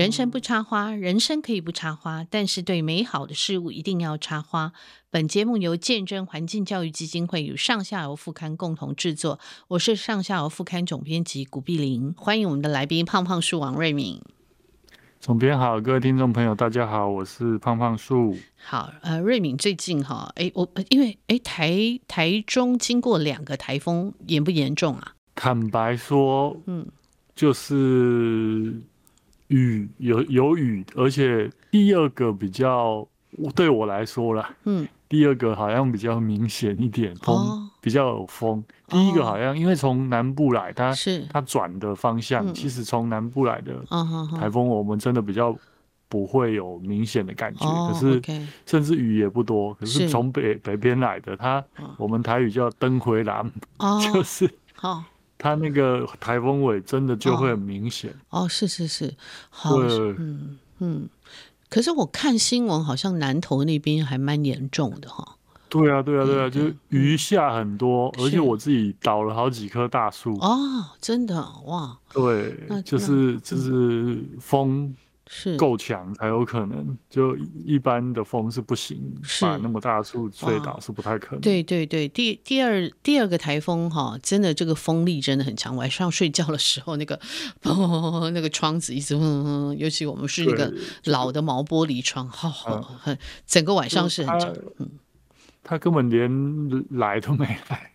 人生不插花，人生可以不插花，但是对美好的事物一定要插花。本节目由见证环境教育基金会与上下游副刊共同制作，我是上下游副刊总编辑古碧玲，欢迎我们的来宾胖胖树王瑞敏。总编好，各位听众朋友，大家好，我是胖胖树。好，呃，瑞敏最近哈，哎，我因为哎台台中经过两个台风，严不严重啊？坦白说，嗯，就是。雨有有雨，而且第二个比较对我来说啦，嗯，第二个好像比较明显一点，风、哦、比较有风。第一个好像因为从南部来，它是。它转的方向，嗯、其实从南部来的台风，我们真的比较不会有明显的感觉。哦、可是甚至雨也不多，可是从北北边来的，它我们台语叫灯回蓝，哦、就是好。它那个台风尾真的就会很明显。哦，哦，是是是，好，嗯嗯，可是我看新闻好像南投那边还蛮严重的哈。对啊对啊对啊，就是雨下很多，嗯、而且我自己倒了好几棵大树。哦，真的哇，对，就是就是风。是够强才有可能，就一般的风是不行，把那么大的树吹倒是不太可能。对对对，第第二第二个台风哈，真的这个风力真的很强。晚上睡觉的时候，那个砰，那个窗子一直砰，尤其我们是那个老的毛玻璃窗，好好很，整个晚上是很强。嗯，他根本连来都没来。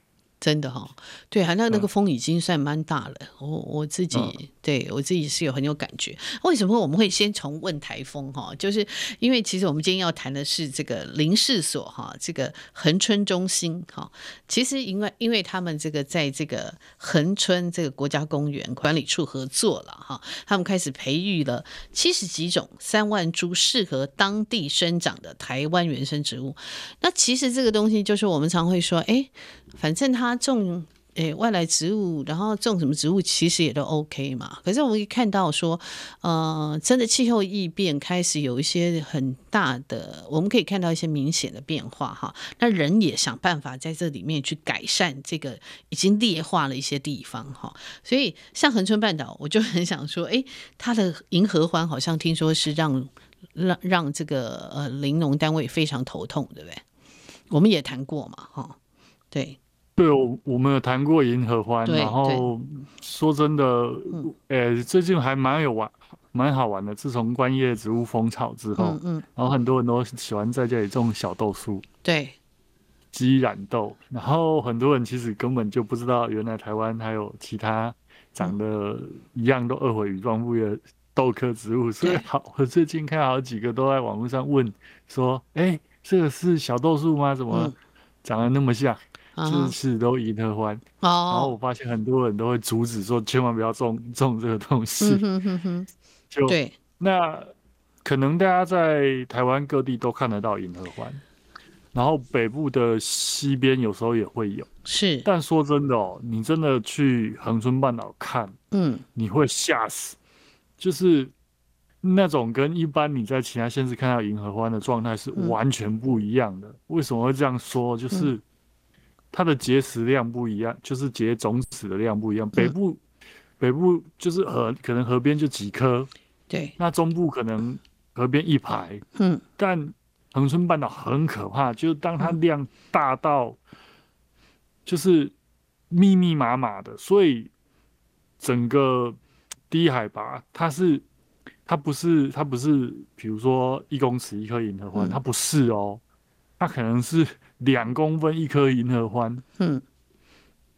真的哈、哦，对啊，那那个风已经算蛮大了。我我自己、嗯、对我自己是有很有感觉。为什么我们会先从问台风哈？就是因为其实我们今天要谈的是这个林氏所哈，这个恒春中心哈。其实因为因为他们这个在这个恒春这个国家公园管理处合作了哈，他们开始培育了七十几种三万株适合当地生长的台湾原生植物。那其实这个东西就是我们常会说，哎。反正他种诶、外来植物，然后种什么植物其实也都 OK 嘛。可是我们一看到说，呃，真的气候异变开始有一些很大的，我们可以看到一些明显的变化哈。那人也想办法在这里面去改善这个已经劣化了一些地方哈。所以像恒春半岛，我就很想说，哎，它的银合欢好像听说是让让让这个呃林农单位非常头痛，对不对？我们也谈过嘛，哈，对。对，我我们有谈过银河欢，然后说真的，呃，最近还蛮有玩，蛮好玩的。自从观叶植物风潮之后，嗯，嗯，然后很多人都喜欢在家里种小豆树，对，鸡染豆。然后很多人其实根本就不知道，原来台湾还有其他长得一样都二回羽状复叶的豆科植物。所以好，我最近看好几个都在网络上问说，哎，这个是小豆树吗？怎么长得那么像？就是都银合欢，然后我发现很多人都会阻止说，千万不要种种 这个东西。嗯、哼哼 就对，那可能大家在台湾各地都看得到银合欢，然后北部的西边有时候也会有。是，但说真的哦，你真的去恒春半岛看，嗯，你会吓死，就是那种跟一般你在其他县市看到银河欢的状态是完全不一样的。嗯、为什么会这样说？就是。嗯它的结石量不一样，就是结种子的量不一样。北部，嗯、北部就是河，可能河边就几颗，对。那中部可能河边一排，嗯。但恒春半岛很可怕，就是当它量大到，就是密密麻麻的，所以整个低海拔，它是，它不是，它不是，比如说一公尺一颗银合欢，它不是哦，它可能是。两公分一颗银河欢，嗯，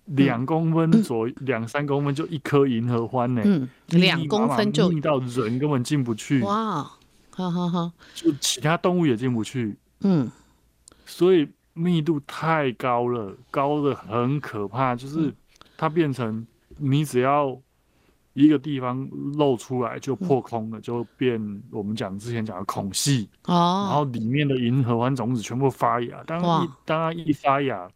两公分左两、嗯、三公分就一颗银河欢呢，嗯，两公分就密到人根本进不去，哇，好好好，就其他动物也进不去，嗯，所以密度太高了，高的很可怕，就是它变成你只要。一个地方露出来就破空了，嗯、就变我们讲之前讲的孔隙哦，然后里面的银合欢种子全部发芽。当一当它一发芽，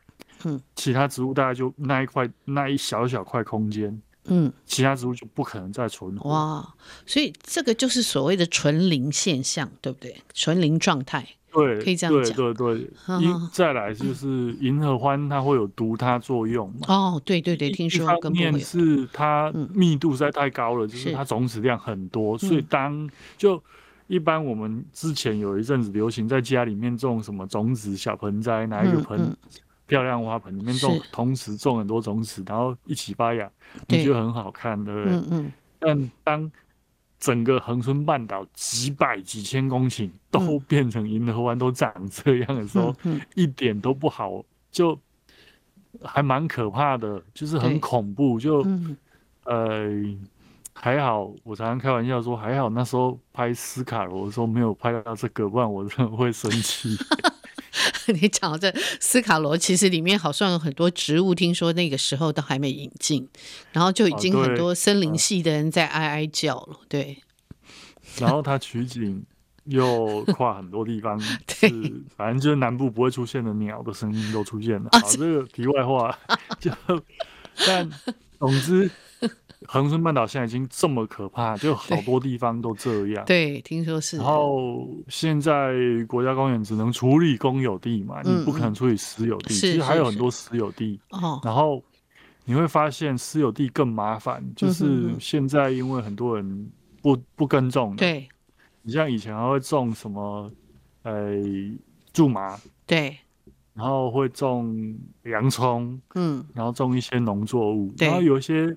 嗯，其他植物大概就那一块那一小小块空间，嗯，其他植物就不可能再存活。哇，所以这个就是所谓的纯零现象，对不对？纯零状态。对，可以这样讲。对对对，银再来就是银合欢，它会有毒它作用嘛？哦，对对对，听说。一方面是它密度实在太高了，就是它种子量很多，所以当就一般我们之前有一阵子流行在家里面种什么种子小盆栽，拿一个盆漂亮花盆里面种，同时种很多种子，然后一起发芽，你觉得很好看，对不对？嗯嗯。但当整个恒春半岛几百几千公顷都变成银河湾都长这样的时候，一点都不好，就还蛮可怕的，就是很恐怖。就呃还好，我常常开玩笑说，还好那时候拍斯卡罗的时候没有拍到这个，不然我真的会生气。你讲这斯卡罗，其实里面好像有很多植物，听说那个时候都还没引进，然后就已经很多森林系的人在哀哀叫了。对，然后它取景又跨很多地方，是反正就是南部不会出现的鸟的声音都出现了。好，这个题外话就，但总之。恒春半岛现在已经这么可怕，就好多地方都这样。对，对，听说是。然后现在国家公园只能处理公有地嘛，嗯、你不可能处理私有地。其实还有很多私有地。哦。然后你会发现私有地更麻烦，就是现在因为很多人不不耕种。对。你像以前还会种什么，呃，苎麻。对。然后会种洋葱。嗯。然后种一些农作物。然后有一些。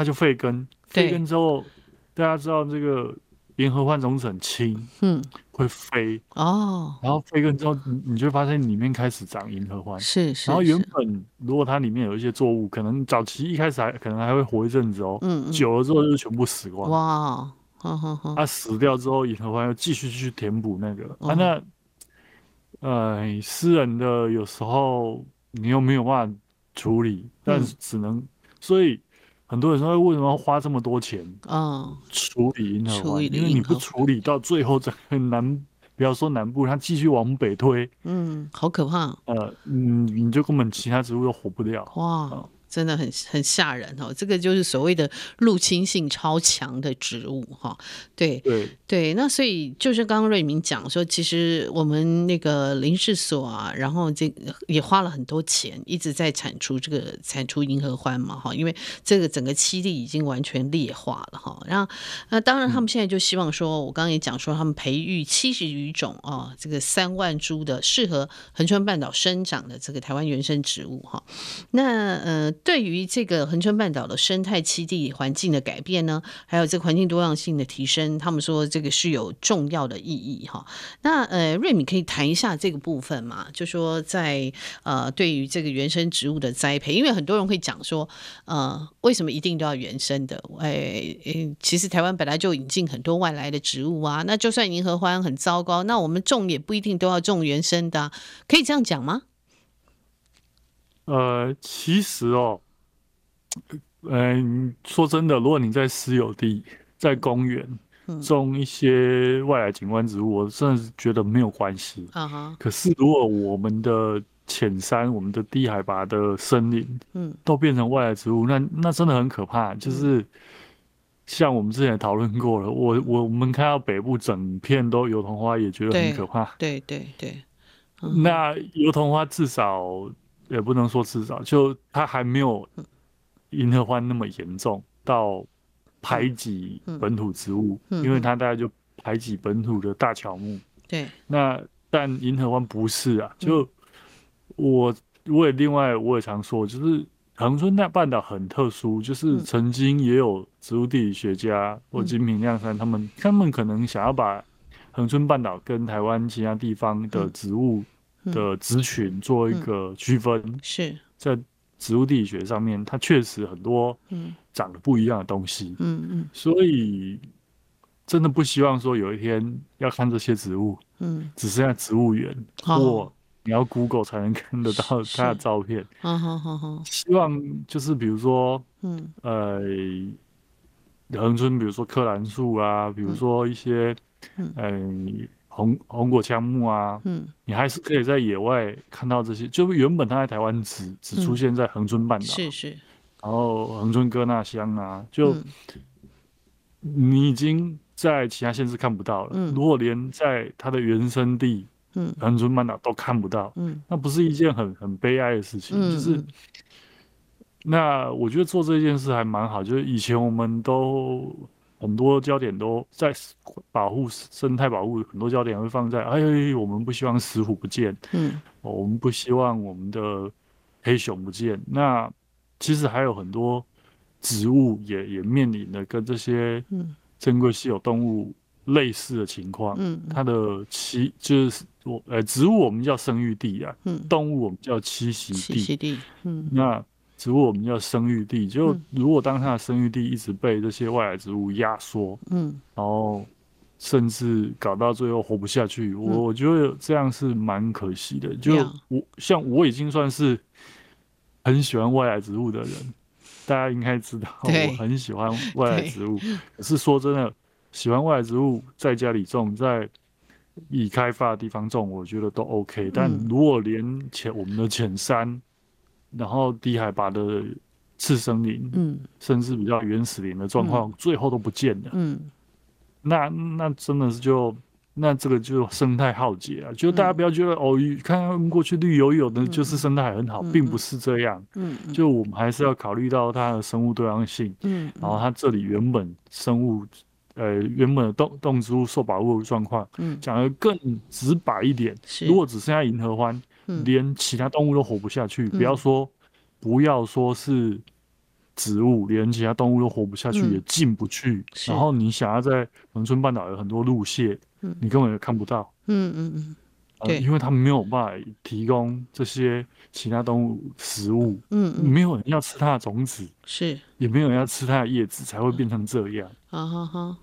它就废根，废根之后，大家知道这个银合欢种子很轻，嗯，会飞哦。然后废根之后，你你就会发现里面开始长银合欢，是是。然后原本如果它里面有一些作物，可能早期一开始还可能还会活一阵子哦，嗯嗯。久了之后就全部死光。哇。它死掉之后，银合欢又继续去填补那个。啊，那呃，私人的有时候你又没有办法处理，但是只能所以。很多人说为什么要花这么多钱？嗯，处理银河湾，因为你不处理到最后，这个南。不要说南部，它继续往北推，嗯，好可怕。呃，嗯，你就根本其他植物都活不掉。哇。嗯真的很很吓人哦，这个就是所谓的入侵性超强的植物哈，对对。对，那所以就是刚刚瑞明讲说，其实我们那个林氏所啊，然后这也花了很多钱，一直在产出这个产出银河欢嘛哈，因为这个整个栖地已经完全劣化了哈，然后那当然他们现在就希望说，我刚刚也讲说，他们培育七十余种啊，这个三万株的适合恒春半岛生长的这个台湾原生植物哈，那呃。对于这个恒春半岛的生态栖地环境的改变呢，还有这个环境多样性的提升，他们说这个是有重要的意义哈。那呃，瑞敏可以谈一下这个部分嘛？就说在呃，对于这个原生植物的栽培，因为很多人会讲说，呃，为什么一定都要原生的？哎，其实台湾本来就引进很多外来的植物啊。那就算银合欢很糟糕，那我们种也不一定都要种原生的，可以这样讲吗？呃，其实哦，嗯、呃，说真的，如果你在私有地、在公园种一些外来景观植物，我真的是觉得没有关系。Uh-huh. 可是如果我们的浅山、我们的低海拔的森林，嗯，都变成外来植物，那那真的很可怕。就是像我们之前讨论过了，我我们看到北部整片都油桐花，也觉得很可怕。对对对，对，那油桐花至少。也不能说至少，就他还没有银河欢那么严重到排挤本土植物，嗯嗯、因为它大概就排挤本土的大乔木。对，那但银河湾不是啊，就我我也另外我也常说，就是恒春那半岛很特殊，就是曾经也有植物地理学家或金平亮山他们，他们可能想要把恒春半岛跟台湾其他地方的植物。的族群做一个区分，嗯嗯、是。在植物地理学上面，它确实很多长得不一样的东西，嗯嗯，所以真的不希望说有一天要看这些植物，嗯，只剩下植物园、嗯、或你要 Google 才能看得到它的照片，好好好，希望就是比如说，嗯。呃，恒春比如说柯兰树啊，比如说一些，嗯。呃红红果枪木啊，嗯，你还是可以在野外看到这些。就原本它在台湾只只出现在恒春半岛，是是。然后恒春哥纳乡啊，就你已经在其他县市看不到了。如果连在它的原生地嗯，恒春半岛都看不到，嗯，那不是一件很很悲哀的事情，嗯、就是。那我觉得做这件事还蛮好，就是以前我们都很多焦点都在保护生态保护，很多焦点会放在哎，我们不希望石虎不见，嗯，我们不希望我们的黑熊不见。那其实还有很多植物也也面临的跟这些珍贵稀有动物类似的情况，嗯，它的栖就是我呃植物我们叫生育地啊，嗯，动物我们叫栖息地，栖息地，嗯，那。植物我们叫生育地，就如果当它的生育地一直被这些外来植物压缩，嗯，然后甚至搞到最后活不下去，我、嗯、我觉得这样是蛮可惜的。就我像我已经算是很喜欢外来植物的人，大家应该知道我很喜欢外来植物。可是说真的，喜欢外来植物在家里种，在已开发的地方种，我觉得都 OK。但如果连浅我们的浅山，然后低海拔的次生林，嗯，甚至比较原始林的状况，嗯、最后都不见了，嗯，那那真的是就那这个就生态浩劫啊！就大家不要觉得、嗯、哦，看看过去绿油油的，就是生态很好、嗯，并不是这样，嗯，就我们还是要考虑到它的生物多样性，嗯，然后它这里原本生物，呃，原本的动动植物受保护的状况，嗯，讲得更直白一点，如果只剩下银河欢。连其他动物都活不下去，嗯、不要说，不要说是植物，连其他动物都活不下去，嗯、也进不去。然后你想要在农村半岛有很多路线，嗯，你根本也看不到。嗯嗯嗯，因为他们没有办法提供这些其他动物食物。嗯嗯，没有人要吃它的种子，是，也没有人要吃它的叶子，才会变成这样。啊哈哈，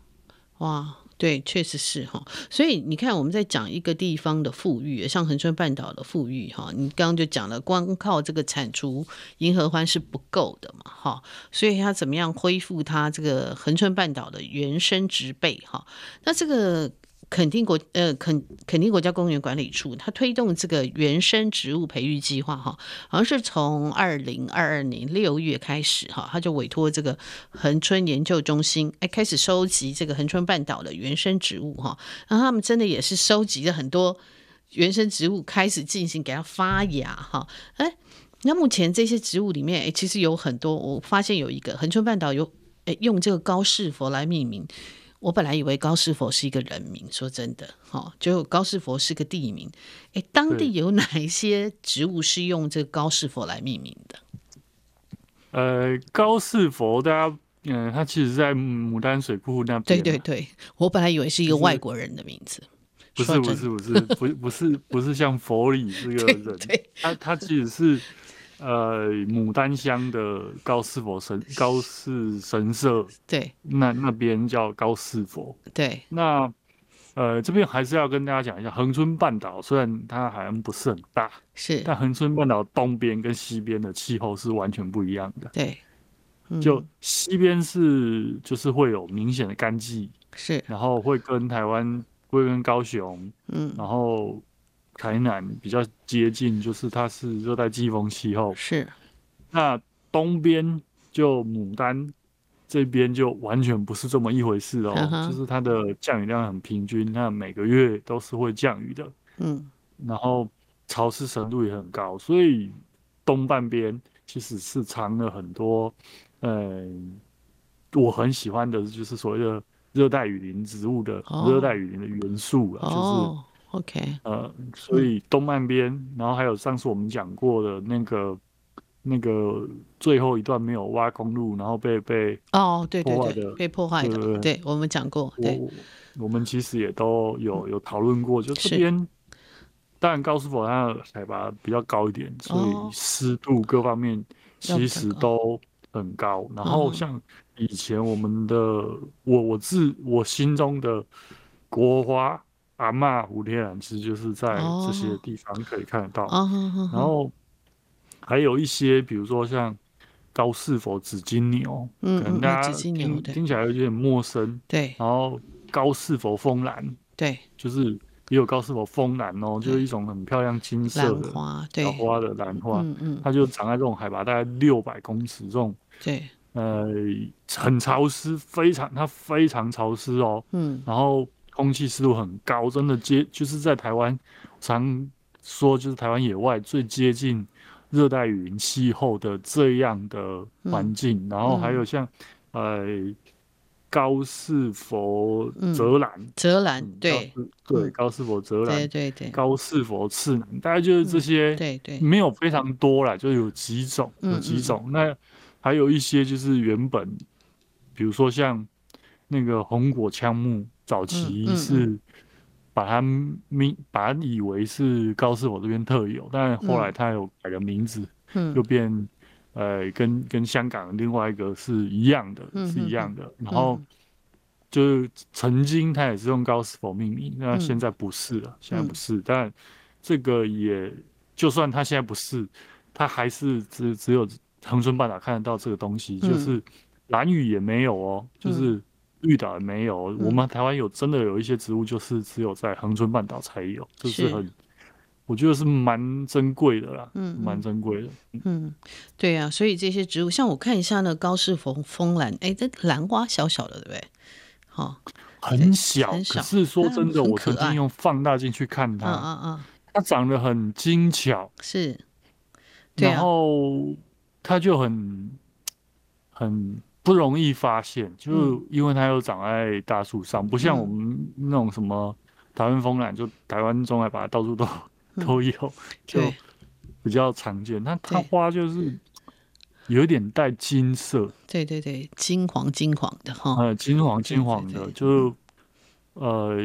哇。对，确实是哈，所以你看，我们在讲一个地方的富裕，像恒春半岛的富裕哈，你刚刚就讲了，光靠这个铲除银河欢是不够的嘛哈，所以它怎么样恢复它这个恒春半岛的原生植被哈？那这个。垦丁国呃垦垦丁国家公园管理处，它推动这个原生植物培育计划哈，好像是从二零二二年六月开始哈，他就委托这个恒春研究中心哎开始收集这个恒春半岛的原生植物哈，然后他们真的也是收集了很多原生植物，开始进行给它发芽哈，哎，那目前这些植物里面哎其实有很多，我发现有一个恒春半岛有哎用这个高士佛来命名。我本来以为高士佛是一个人名，说真的，哈，就高士佛是个地名。哎，当地有哪一些植物是用这个高士佛来命名的？呃，高士佛，大家，嗯、呃，它其实在牡丹水库那边。对对对，我本来以为是一个外国人的名字。不是不是不是不是不是不是像佛里这 个人，他他其实是。呃，牡丹乡的高士佛神高士神社，对，那那边叫高士佛，对。那呃，这边还是要跟大家讲一下，恒春半岛虽然它好像不是很大，是，但恒春半岛东边跟西边的气候是完全不一样的，对。嗯、就西边是就是会有明显的干季，是，然后会跟台湾会跟高雄，嗯，然后。台南比较接近，就是它是热带季风气候。是，那东边就牡丹这边就完全不是这么一回事哦。Uh-huh. 就是它的降雨量很平均，那每个月都是会降雨的。嗯，然后潮湿程度也很高，所以东半边其实是藏了很多，嗯，我很喜欢的就是所谓的热带雨林植物的热带雨林的元素啊，就是。Oh. OK，呃，所以东半边、嗯，然后还有上次我们讲过的那个那个最后一段没有挖公路，然后被被哦，对对对，被破坏的，对，对，对，我们讲过，对，我，我们其实也都有有讨论过，就这边，当然高斯佛它的海拔比较高一点，所以湿度各方面其实都很高。哦、然后像以前我们的、哦、我我自我心中的国花。阿嬷蝴蝶兰其实就是在这些地方可以看得到，oh. 然后还有一些，比如说像高士佛紫金牛，嗯，可能大家听听起来有点陌生，对。然后高士佛风兰，对，就是也有高士佛风兰哦，就是一种很漂亮金色的花，对，花的兰花，嗯嗯，它就长在这种海拔大概六百公尺这种，对，呃，很潮湿，非常它非常潮湿哦，嗯，然后。空气湿度很高，真的接就是在台湾常说就是台湾野外最接近热带雨林气候的这样的环境，嗯、然后还有像、嗯、呃。高士佛泽兰，泽兰对对，高士佛泽兰，对对对，高士佛次南，大概就是这些，对对，没有非常多啦，就有几种，有几种。那还有一些就是原本，比如说像那个红果枪木，早期是把它名把它以为是高士我这边特有，但后来它有改个名字，又变。呃，跟跟香港另外一个是一样的，是一样的。然后就是曾经他也是用高士佛命名，那、嗯、现在不是了，现在不是。嗯、但这个也就算他现在不是，他还是只只有恒春半岛看得到这个东西，嗯、就是蓝雨也没有哦，就是绿岛也没有。嗯、我们台湾有真的有一些植物，就是只有在恒春半岛才有，就是。很。我觉得是蛮珍贵的啦，嗯，蛮珍贵的，嗯，对呀、啊，所以这些植物，像我看一下那高士风风兰，哎，这兰花小小的，对不对？好、哦，很小，很小，可是说真的，我曾经用放大镜去看它，嗯嗯，它长得很精巧，是，然后它就很很不容易发现，就因为它又长在大树上，不像我们那种什么台湾风兰，就台湾中海拔到处都。都有，就比较常见。那它花就是有一点带金色，对对对，金黄金黄的哈，呃，金黄金黄的，就呃，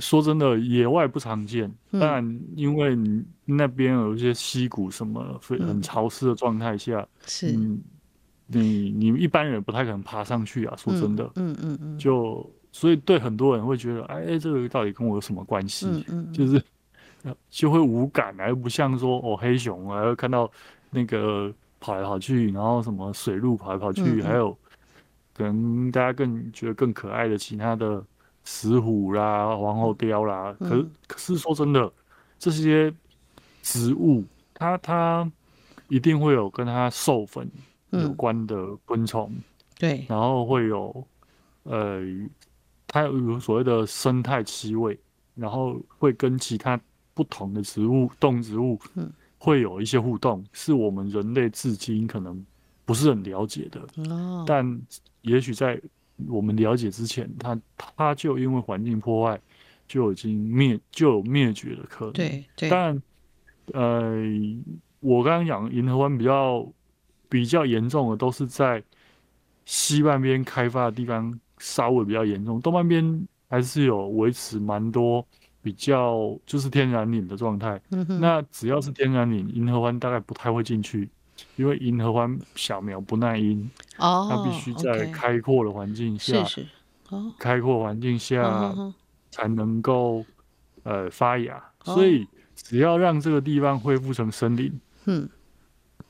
说真的，野外不常见，但因为那边有一些溪谷什么，很潮湿的状态下，是，你你一般人不太可能爬上去啊。说真的，嗯嗯嗯，就所以对很多人会觉得，哎，这个到底跟我有什么关系？嗯嗯，就是。就会无感，而不像说哦黑熊啊，看到那个跑来跑去，然后什么水鹿跑来跑去，嗯嗯还有可能大家更觉得更可爱的其他的石虎啦、黄喉雕啦。嗯、可是可是说真的，这些植物它它一定会有跟它授粉有关的昆虫，嗯、对，然后会有呃，它有所谓的生态气味，然后会跟其他。不同的植物、动植物，嗯会有一些互动，是我们人类至今可能不是很了解的。哦但也许在我们了解之前，它它就因为环境破坏，就已经灭，就有灭绝的可能。对对。但呃，我刚刚讲银河湾比较比较严重的，都是在西半边开发的地方稍微比较严重，东半边还是有维持蛮多。比较就是天然林的状态，嗯、那只要是天然林，银河湾大概不太会进去，因为银河湾小苗不耐阴，哦，它必须在开阔的环境下，是是哦、开阔环境下才能够、哦、呃发芽，哦、所以只要让这个地方恢复成森林，嗯。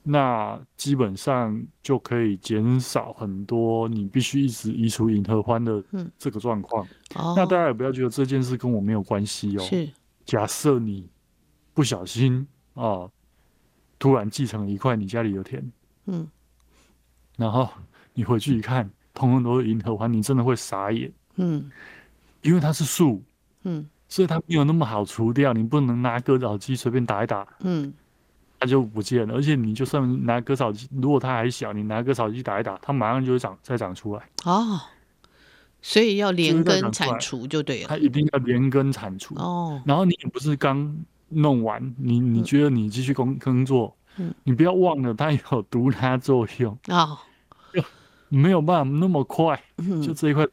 那基本上就可以减少很多你必须一直移除银河欢的这个状况。那大家也不要觉得这件事跟我没有关系哦。是。假设你不小心啊、呃，突然继承了一块你家里的田，嗯，然后你回去一看，通通都是银河欢，你真的会傻眼。嗯。因为它是树，嗯，所以它没有那么好除掉，你不能拿割草机随便打一打，嗯。它就不见了，而且你就算拿割草机，如果它还小，你拿割草机打一打，它马上就会长再长出来。哦，所以要连根铲除就对了。它一定要连根铲除哦。然后你不是刚弄完，你你觉得你继续工耕作，嗯，你不要忘了它有毒它作用哦，就 没有办法那么快，就这一块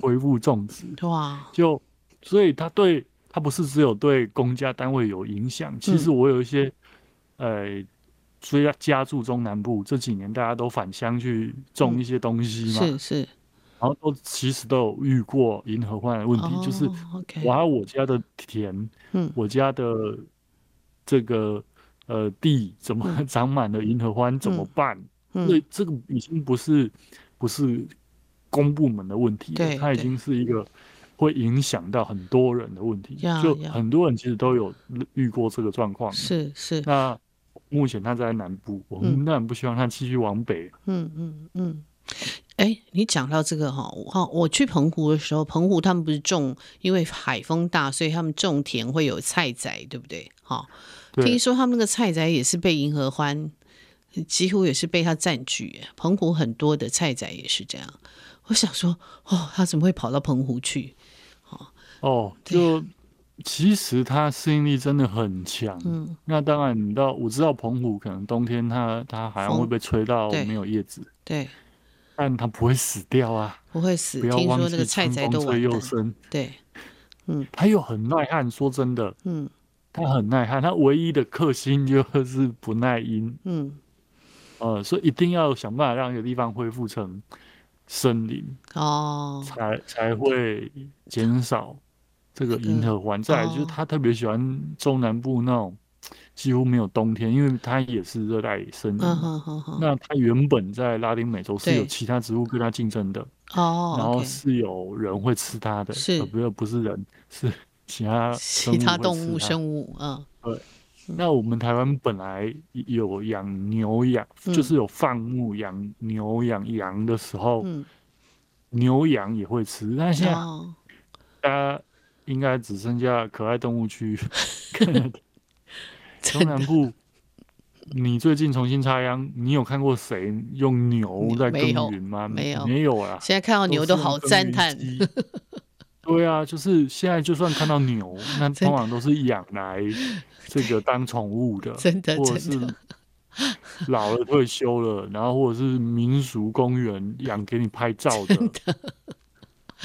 恢复种植哇，就所以它对它不是只有对公家单位有影响，其实我有一些。呃，所以要加住中南部这几年，大家都返乡去种一些东西嘛，是是，然后都其实都有遇过银河欢的问题，就是我还我家的田，嗯，我家的这个呃地怎么 长满了银河欢，怎么办？所以这个已经不是不是公部门的问题，对，它已经是一个会影响到很多人的问题，就很多人其实都有遇过这个状况，是是那。目前它在南部，我们当然不希望它继续往北。嗯嗯嗯。哎，你讲到这个哈，我我去澎湖的时候，澎湖他们不是种，因为海风大，所以他们种田会有菜仔，对不对？哈，听说他们那个菜仔也是被银河欢，几乎也是被他占据。澎湖很多的菜仔也是这样。我想说，哦，他怎么会跑到澎湖去？哦，就其实它适应力真的很强。嗯，那当然，你到我知道澎湖可能冬天它它好像会被吹到没有叶子。对。但它不会死掉啊，不会死。不要忘记，春风吹又生。对，嗯，它又很耐旱。说真的，嗯，它很耐旱。它唯一的克星就是不耐阴。嗯，呃，所以一定要想办法让一个地方恢复成森林哦，才才会减少这个银合欢。再来就是他特别喜欢中南部那种。几乎没有冬天，因为它也是热带森林。那它原本在拉丁美洲是有其他植物跟它竞争的哦，然后是有人会吃它的，是不是不是人，是 其他 其他动物生物。嗯，对。那我们台湾本来有养牛羊，就是有放牧养牛养羊的时候，牛羊也会吃。但现在大家应该只剩下可爱动物区。中南部，你最近重新插秧，你有看过谁用牛在耕耘吗？没有，没有啊。现在看到牛都好赞叹。对啊，就是现在就算看到牛，那通常都是养来这个当宠物的，真的，或者是老了退休了，然后或者是民俗公园养给你拍照的。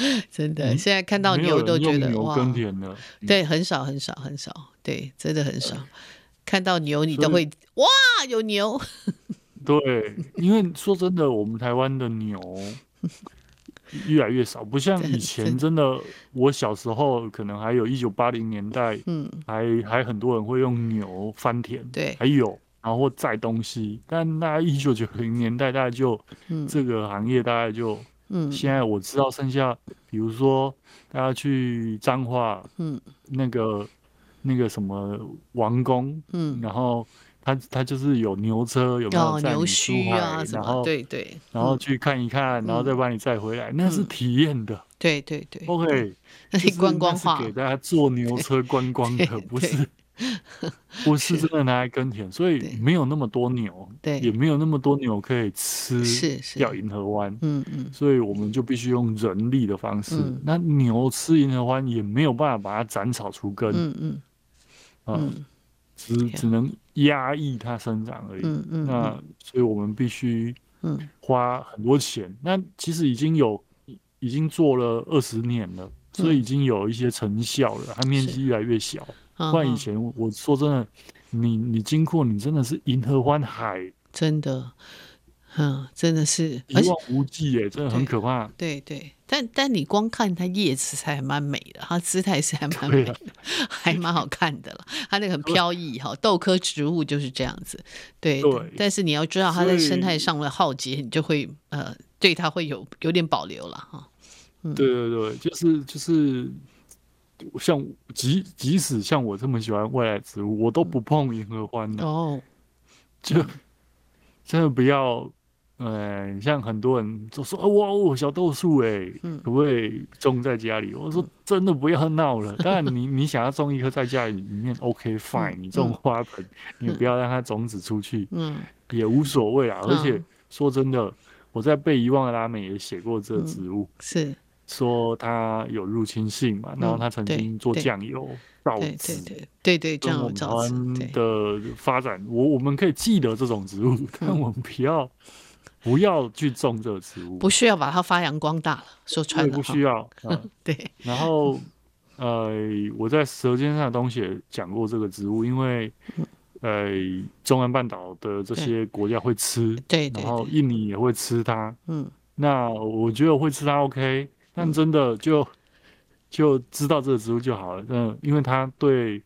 真的，现在看到牛都觉得牛耕田了。对，很少很少很少，对，真的很少。看到牛，你都会哇，有牛。对，因为说真的，我们台湾的牛 越来越少，不像以前。真的，我小时候可能还有一九八零年代，嗯，还还很多人会用牛翻田，对，还有然后载东西。但大概一九九零年代，大概就这个行业大概就，嗯，现在我知道剩下，比如说大家去彰化，嗯，那个。那个什么王宫，嗯，然后他他就是有牛车，有没有载你出海，然后对对，然后去看一看，然后再把你载回来，那是体验的，对对对，OK，那是观光化，给大家坐牛车观光的，不是 不是真的拿来耕田，所以没有那么多牛，对，也没有那么多牛可以吃，是是掉银河湾，嗯嗯，所以我们就必须用人力的方式，那牛吃银河湾也没有办法把它斩草除根，嗯嗯。嗯，只只能压抑它生长而已。嗯嗯，那所以我们必须嗯花很多钱。那其实已经有已经做了二十年了，所以已经有一些成效了。它面积越来越小。不然以前我说真的，你你经过你真的是银河湾海，真的。嗯，真的是一望无际耶，真的很可怕。对对，对，但但你光看它叶子才蛮美的，它姿态是还蛮美的，啊、还蛮好看的了。它那个很飘逸哈，豆科植物就是这样子。对，对，但是你要知道它在生态上的浩劫，你就会呃对它会有有点保留了哈。嗯，对对对，就是就是像即即使像我这么喜欢外来植物，我都不碰银河欢的哦，就真的不要。嗯，像很多人就说：“哇，哦小豆树哎，可不可以种在家里？”我说：“真的不要闹了。当然，你 你想要种一棵在家里里面，OK fine，你种花盆，你不要让它种子出去，嗯，也无所谓啊。而且说真的，我在被遗忘的拉美也写过这植物，是说它有入侵性嘛，然后它曾经做酱油造纸，对对，跟我们台湾的发展，我我们可以记得这种植物，但我们不要。不要去种这个植物，不需要把它发扬光大了。说穿了，不需要。嗯、对。然后，呃，我在《舌尖上的东西》讲过这个植物，因为，呃，中南半岛的这些国家会吃，对，然后印尼也会吃它。嗯。那我觉得会吃它 OK，但真的就就知道这个植物就好了。嗯，因为它对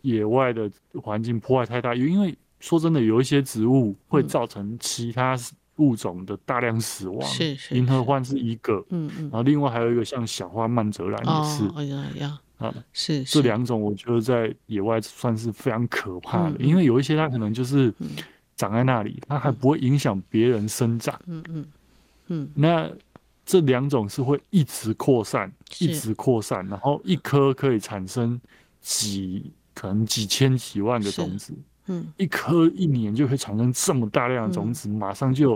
野外的环境破坏太大。因为说真的，有一些植物会造成其他。物种的大量死亡，是是，银河幻是一个，嗯嗯，然后另外还有一个像小花曼泽兰也是，哎呀呀，啊，是这两种，我觉得在野外算是非常可怕的，因为有一些它可能就是长在那里，它还不会影响别人生长，嗯嗯，嗯，那这两种是会一直扩散，一直扩散，然后一颗可以产生几可能几千几万个种子，嗯，一颗一年就可以产生这么大量的种子，嗯、马上就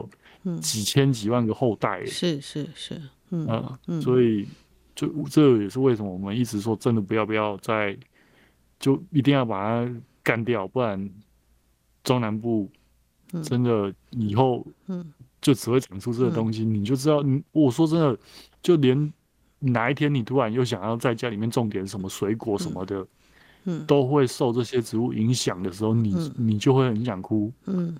有几千几万个后代，是是是，嗯、呃、嗯，所以就这也是为什么我们一直说，真的不要不要再就一定要把它干掉，不然中南部真的以后，嗯。就只会长出这个东西，嗯、你就知道，你我说真的，就连哪一天你突然又想要在家里面种点什么水果什么的，嗯，嗯都会受这些植物影响的时候，你、嗯、你就会很想哭，嗯，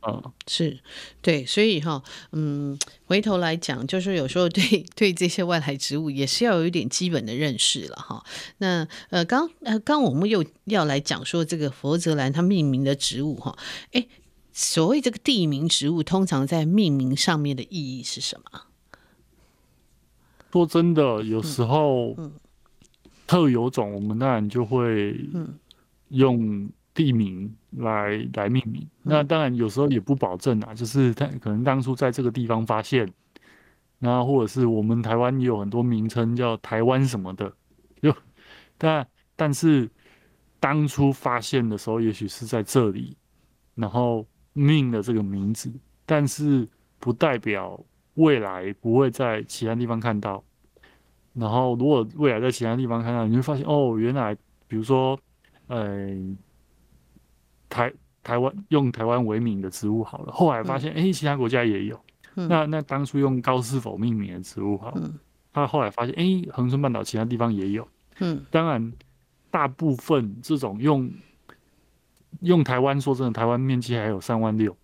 啊、嗯，是对，所以哈，嗯，回头来讲，就是有时候对对这些外来植物也是要有一点基本的认识了哈。那呃，刚呃刚我们又要来讲说这个佛泽兰它命名的植物哈，哎。所谓这个地名植物，通常在命名上面的意义是什么？说真的，有时候特有种，我们当然就会用地名来来命名。那当然有时候也不保证啊，就是他可能当初在这个地方发现，那或者是我们台湾也有很多名称叫台湾什么的，就但但是当初发现的时候，也许是在这里，然后。命的这个名字，但是不代表未来不会在其他地方看到。然后，如果未来在其他地方看到，你会发现哦，原来比如说，呃，台台湾用台湾为名的植物好了，后来发现哎、嗯，其他国家也有。嗯、那那当初用高斯否命名的植物好了，嗯、他后来发现哎，恒春半岛其他地方也有。嗯，当然，大部分这种用。用台湾说真的，台湾面积还有三万六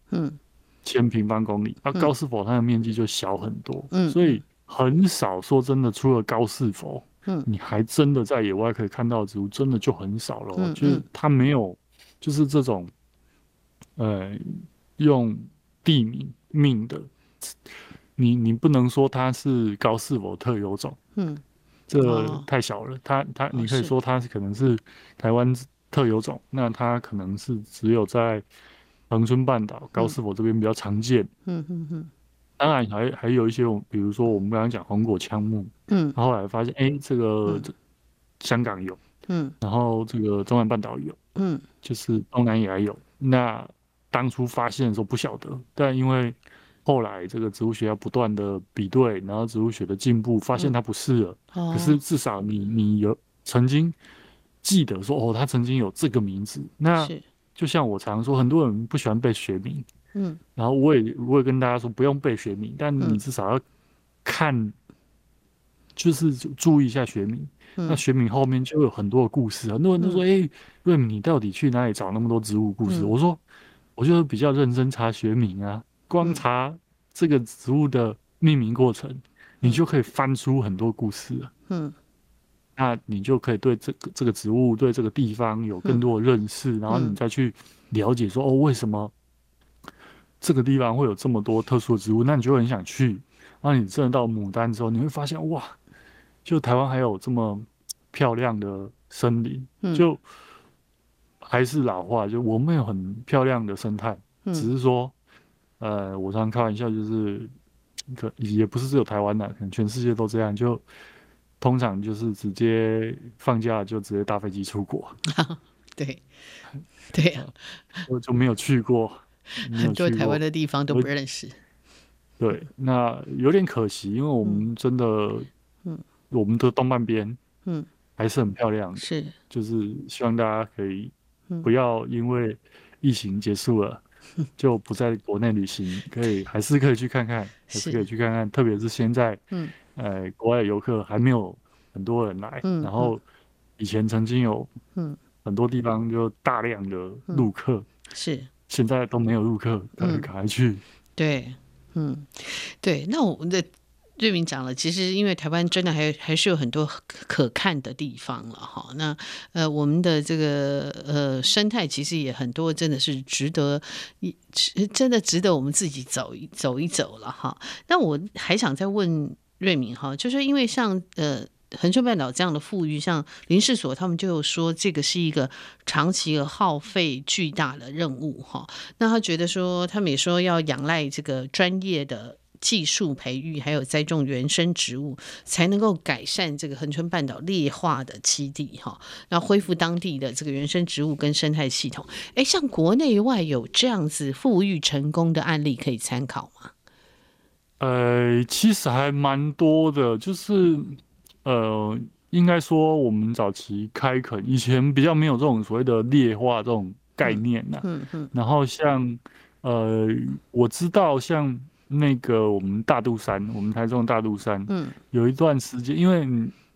千平方公里，而、高士否它的面积就小很多，嗯，所以很少说真的，除了高士否，嗯，你还真的在野外可以看到的植物，真的就很少了，嗯、就是它没有，就是这种，呃，用地名命的，你你不能说它是高士否特有种，嗯，这太小了，它它你可以说它是可能是台湾。特有种，那它可能是只有在恒春半岛、高士否这边比较常见。嗯嗯嗯。当然还还有一些，比如说我们刚刚讲红果枪木。嗯。后来发现，哎、欸，这个香港有。嗯。然后这个中南半岛有。嗯。就是东南亚有。那当初发现的时候不晓得，但因为后来这个植物学要不断的比对，然后植物学的进步，发现它不是了。哦。可是至少你你有曾经。记得说哦，他曾经有这个名字。那就像我常说，很多人不喜欢背学名，嗯，然后我也我也跟大家说，不用背学名，但你至少要看，就是注意一下学名。那学名后面就有很多的故事。很多人都说，哎，瑞敏，你到底去哪里找那么多植物故事？我说，我就比较认真查学名啊，光查这个植物的命名过程，你就可以翻出很多故事了。嗯。那你就可以对这个这个植物、对这个地方有更多的认识，嗯、然后你再去了解说、嗯、哦，为什么这个地方会有这么多特殊的植物？那你就很想去。然后你真的到牡丹之后，你会发现哇，就台湾还有这么漂亮的森林。嗯、就还是老话，就我们有很漂亮的生态，嗯、只是说，呃，我常常开玩笑，就是可也不是只有台湾的，可能全世界都这样。就通常就是直接放假就直接搭飞机出国，对，对呀、啊，我就没有去过，很多台湾的地方都不认识。对，那有点可惜，因为我们真的，嗯，我们的东半边，嗯，还是很漂亮，是，就是希望大家可以不要因为疫情结束了 就不在国内旅行，可以还是可以去看看，还是。可以去看看，特别是现在，嗯。呃，国外游客还没有很多人来，嗯、然后以前曾经有很多地方就大量的陆客，嗯、是现在都没有陆客，赶快去。对，嗯，对，那我们的瑞明讲了，其实因为台湾真的还还是有很多可看的地方了哈。那呃，我们的这个呃生态其实也很多，真的是值得一真的值得我们自己走一走一走了哈。那我还想再问。瑞敏哈，就是因为像呃恒春半岛这样的富裕，像林氏所他们就说这个是一个长期而耗费巨大的任务哈。那他觉得说，他们也说要仰赖这个专业的技术培育，还有栽种原生植物，才能够改善这个恒春半岛劣化的基地哈，那恢复当地的这个原生植物跟生态系统。哎，像国内外有这样子复育成功的案例可以参考吗？呃，其实还蛮多的，就是呃，应该说我们早期开垦以前比较没有这种所谓的劣化这种概念呐、啊嗯。嗯嗯。然后像呃，我知道像。那个我们大肚山，我们台中大肚山，嗯，有一段时间，因为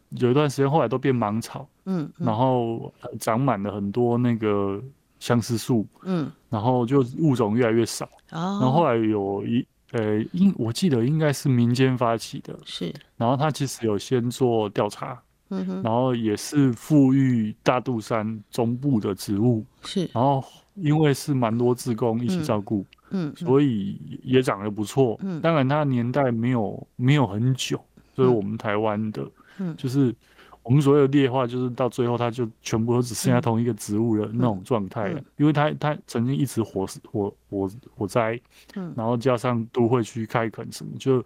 有一段时间后来都变芒草，嗯，嗯然后长满了很多那个相思树，嗯，然后就物种越来越少，哦，然后后来有一呃，应我记得应该是民间发起的，是，然后他其实有先做调查，嗯哼，然后也是富裕大肚山中部的植物，是，然后因为是蛮多志工一起照顾。嗯嗯，所以也长得不错。嗯，当然它年代没有没有很久，所以我们台湾的，嗯，就是我们所谓的劣化，就是到最后它就全部都只剩下同一个植物的那种状态了，因为它它曾经一直火火火火灾，嗯，然后加上都会区开垦什么，就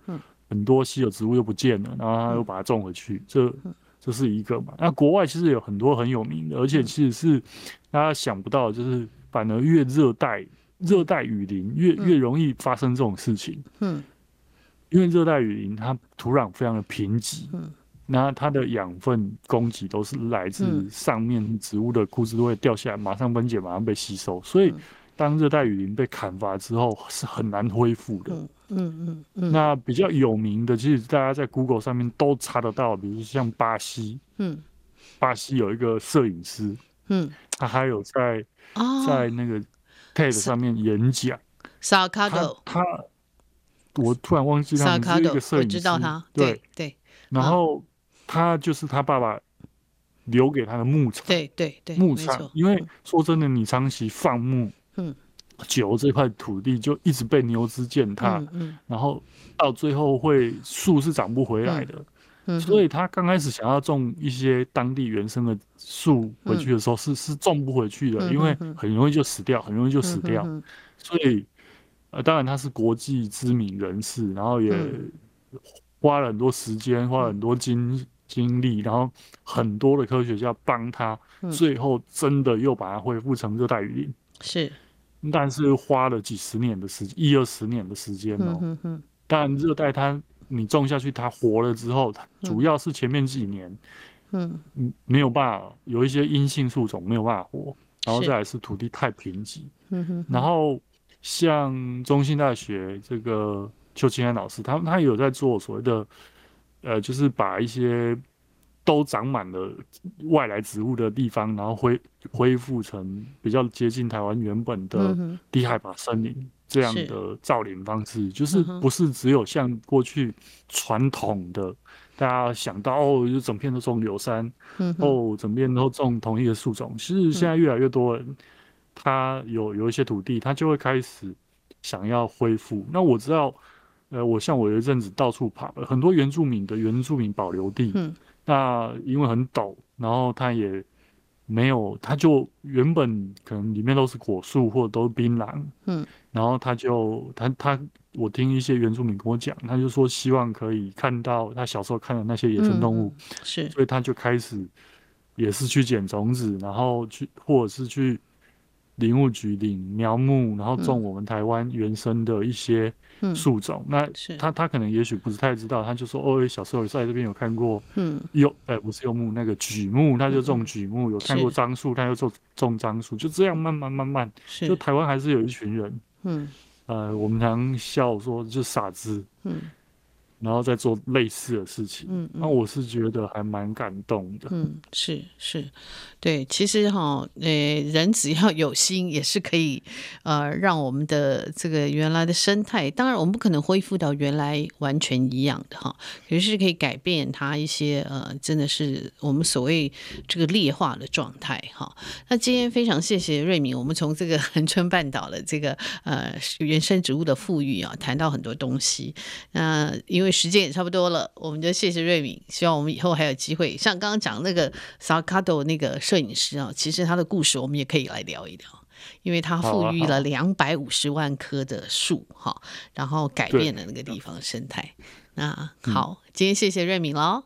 很多稀有植物又不见了，然后他又把它种回去，这这是一个嘛。那国外其实有很多很有名的，而且其实是大家想不到，就是反而越热带。热带雨林越越容易发生这种事情，嗯，因为热带雨林它土壤非常的贫瘠，嗯，那它的养分供给都是来自上面植物的枯枝都会掉下来，马上分解，马上被吸收，所以当热带雨林被砍伐之后是很难恢复的，嗯嗯嗯。那比较有名的，其实大家在 Google 上面都查得到，比如像巴西，嗯，巴西有一个摄影师，嗯，他还有在在那个。TED 上面演讲，萨卡多，他，我突然忘记他是一个摄影师，知道他，对。对，对，然后他就是他爸爸留给他的牧场，对对对，牧场，因为说真的，你长期放牧，嗯，久这块土地就一直被牛只践踏，嗯，然后到最后会树是长不回来的。所以他刚开始想要种一些当地原生的树回去的时候，是是种不回去的，因为很容易就死掉，很容易就死掉。所以，呃，当然他是国际知名人士，然后也花了很多时间，花了很多精精力，然后很多的科学家帮他，最后真的又把它恢复成热带雨林。是，但是花了几十年的时间，一二十年的时间哦。但热带它。你种下去，它活了之后，它主要是前面几年，嗯。嗯，没有办法，有一些阴性树种没有办法活，然后再来是土地太贫瘠，嗯哼，然后像中兴大学这个邱清安老师，他他有在做所谓的，呃，就是把一些都长满了外来植物的地方，然后恢恢复成比较接近台湾原本的低海拔森林。这样的造林方式，就是不是只有像过去传统的，大家想到哦，就整片都种柳杉，哦，整片都种同一个树种。其实现在越来越多人，他有有一些土地，他就会开始想要恢复。那我知道，呃，我像我有一阵子到处跑，很多原住民的原住民保留地，那因为很陡，然后他也。没有，他就原本可能里面都是果树或者都是槟榔，嗯，然后他就他他，我听一些原住民跟我讲，他就说希望可以看到他小时候看的那些野生动物，嗯、是，所以他就开始也是去捡种子，然后去或者是去。林务局领苗木，然后种我们台湾原生的一些树种。嗯、那他他可能也许不是太知道，他就说哦，小时候在这边有看过，嗯，柚，哎、欸，不是柚木，那个榉木，他就种榉木；有看过樟树，他就种种樟树。就这样慢慢慢慢，就台湾还是有一群人，嗯，呃，我们常笑说就傻子，嗯。然后再做类似的事情，嗯，那我是觉得还蛮感动的，嗯，是是，对，其实哈，呃，人只要有心，也是可以，呃，让我们的这个原来的生态，当然我们不可能恢复到原来完全一样的哈，可是可以改变它一些，呃，真的是我们所谓这个劣化的状态哈。那今天非常谢谢瑞敏，我们从这个恒春半岛的这个呃原生植物的富裕啊，谈到很多东西，那。因为时间也差不多了，我们就谢谢瑞敏。希望我们以后还有机会，像刚刚讲那个 s a k a d o 那个摄影师啊，其实他的故事我们也可以来聊一聊。因为他富裕了两百五十万棵的树哈，然后改变了那个地方生态。那好，今天谢谢瑞敏喽。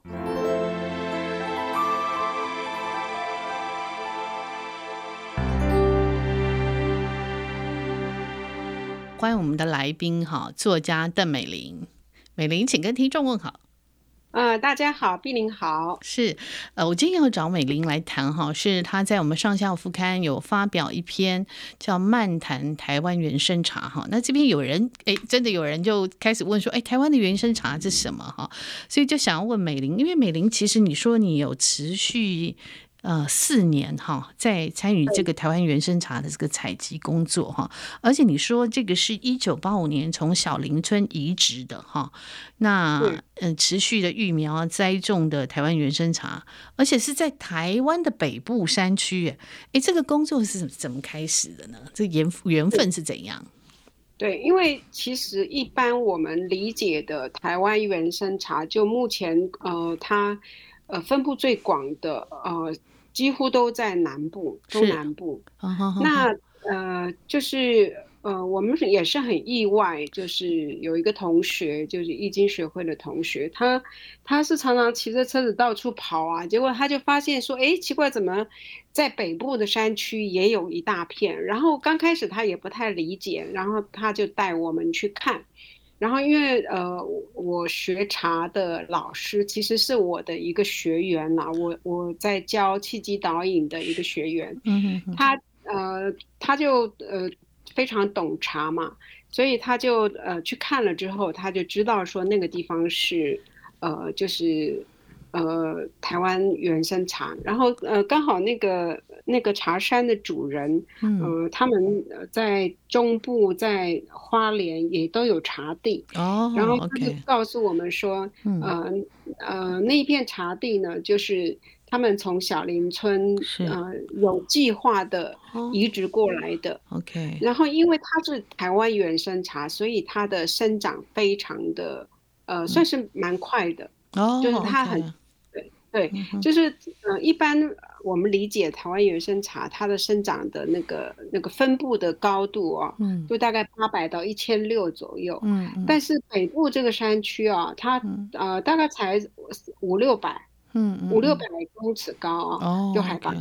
欢迎我们的来宾哈，作家邓美伶。美玲，请跟听众问好。呃，大家好，碧玲好。是，呃，我今天要找美玲来谈哈，是她在我们上下副刊有发表一篇叫《漫谈台湾原生茶》哈。那这边有人哎，真的有人就开始问说，哎，台湾的原生茶是什么哈？所以就想要问美玲，因为美玲其实你说你有持续。呃，四年哈，在参与这个台湾原生茶的这个采集工作哈，而且你说这个是一九八五年从小林村移植的哈，那嗯、呃、持续的育苗栽种的台湾原生茶，而且是在台湾的北部山区，哎，这个工作是怎么开始的呢？这缘缘分是怎样？对，因为其实一般我们理解的台湾原生茶，就目前呃它呃分布最广的呃。几乎都在南部，中南部。那呃，就是呃，我们也是很意外，就是有一个同学，就是易经学会的同学，他他是常常骑着车子到处跑啊，结果他就发现说，哎，奇怪，怎么在北部的山区也有一大片？然后刚开始他也不太理解，然后他就带我们去看。然后，因为呃，我学茶的老师其实是我的一个学员呐，我我在教契机导引的一个学员，嗯哼，他呃，他就呃非常懂茶嘛，所以他就呃去看了之后，他就知道说那个地方是呃就是。呃，台湾原生茶，然后呃，刚好那个那个茶山的主人，嗯、呃，他们在中部在花莲也都有茶地，哦，然后他就告诉我们说，嗯、呃呃，那一片茶地呢，就是他们从小林村呃有计划的移植过来的，OK，然后因为它是台湾原生茶，所以它的生长非常的呃，算是蛮快的，哦，就是它很。对，就是呃，一般我们理解台湾原生茶，它的生长的那个那个分布的高度啊，嗯，就大概八百到一千六左右，嗯，但是北部这个山区啊，它呃大概才五六百，嗯，五六百。公尺高啊，就海拔，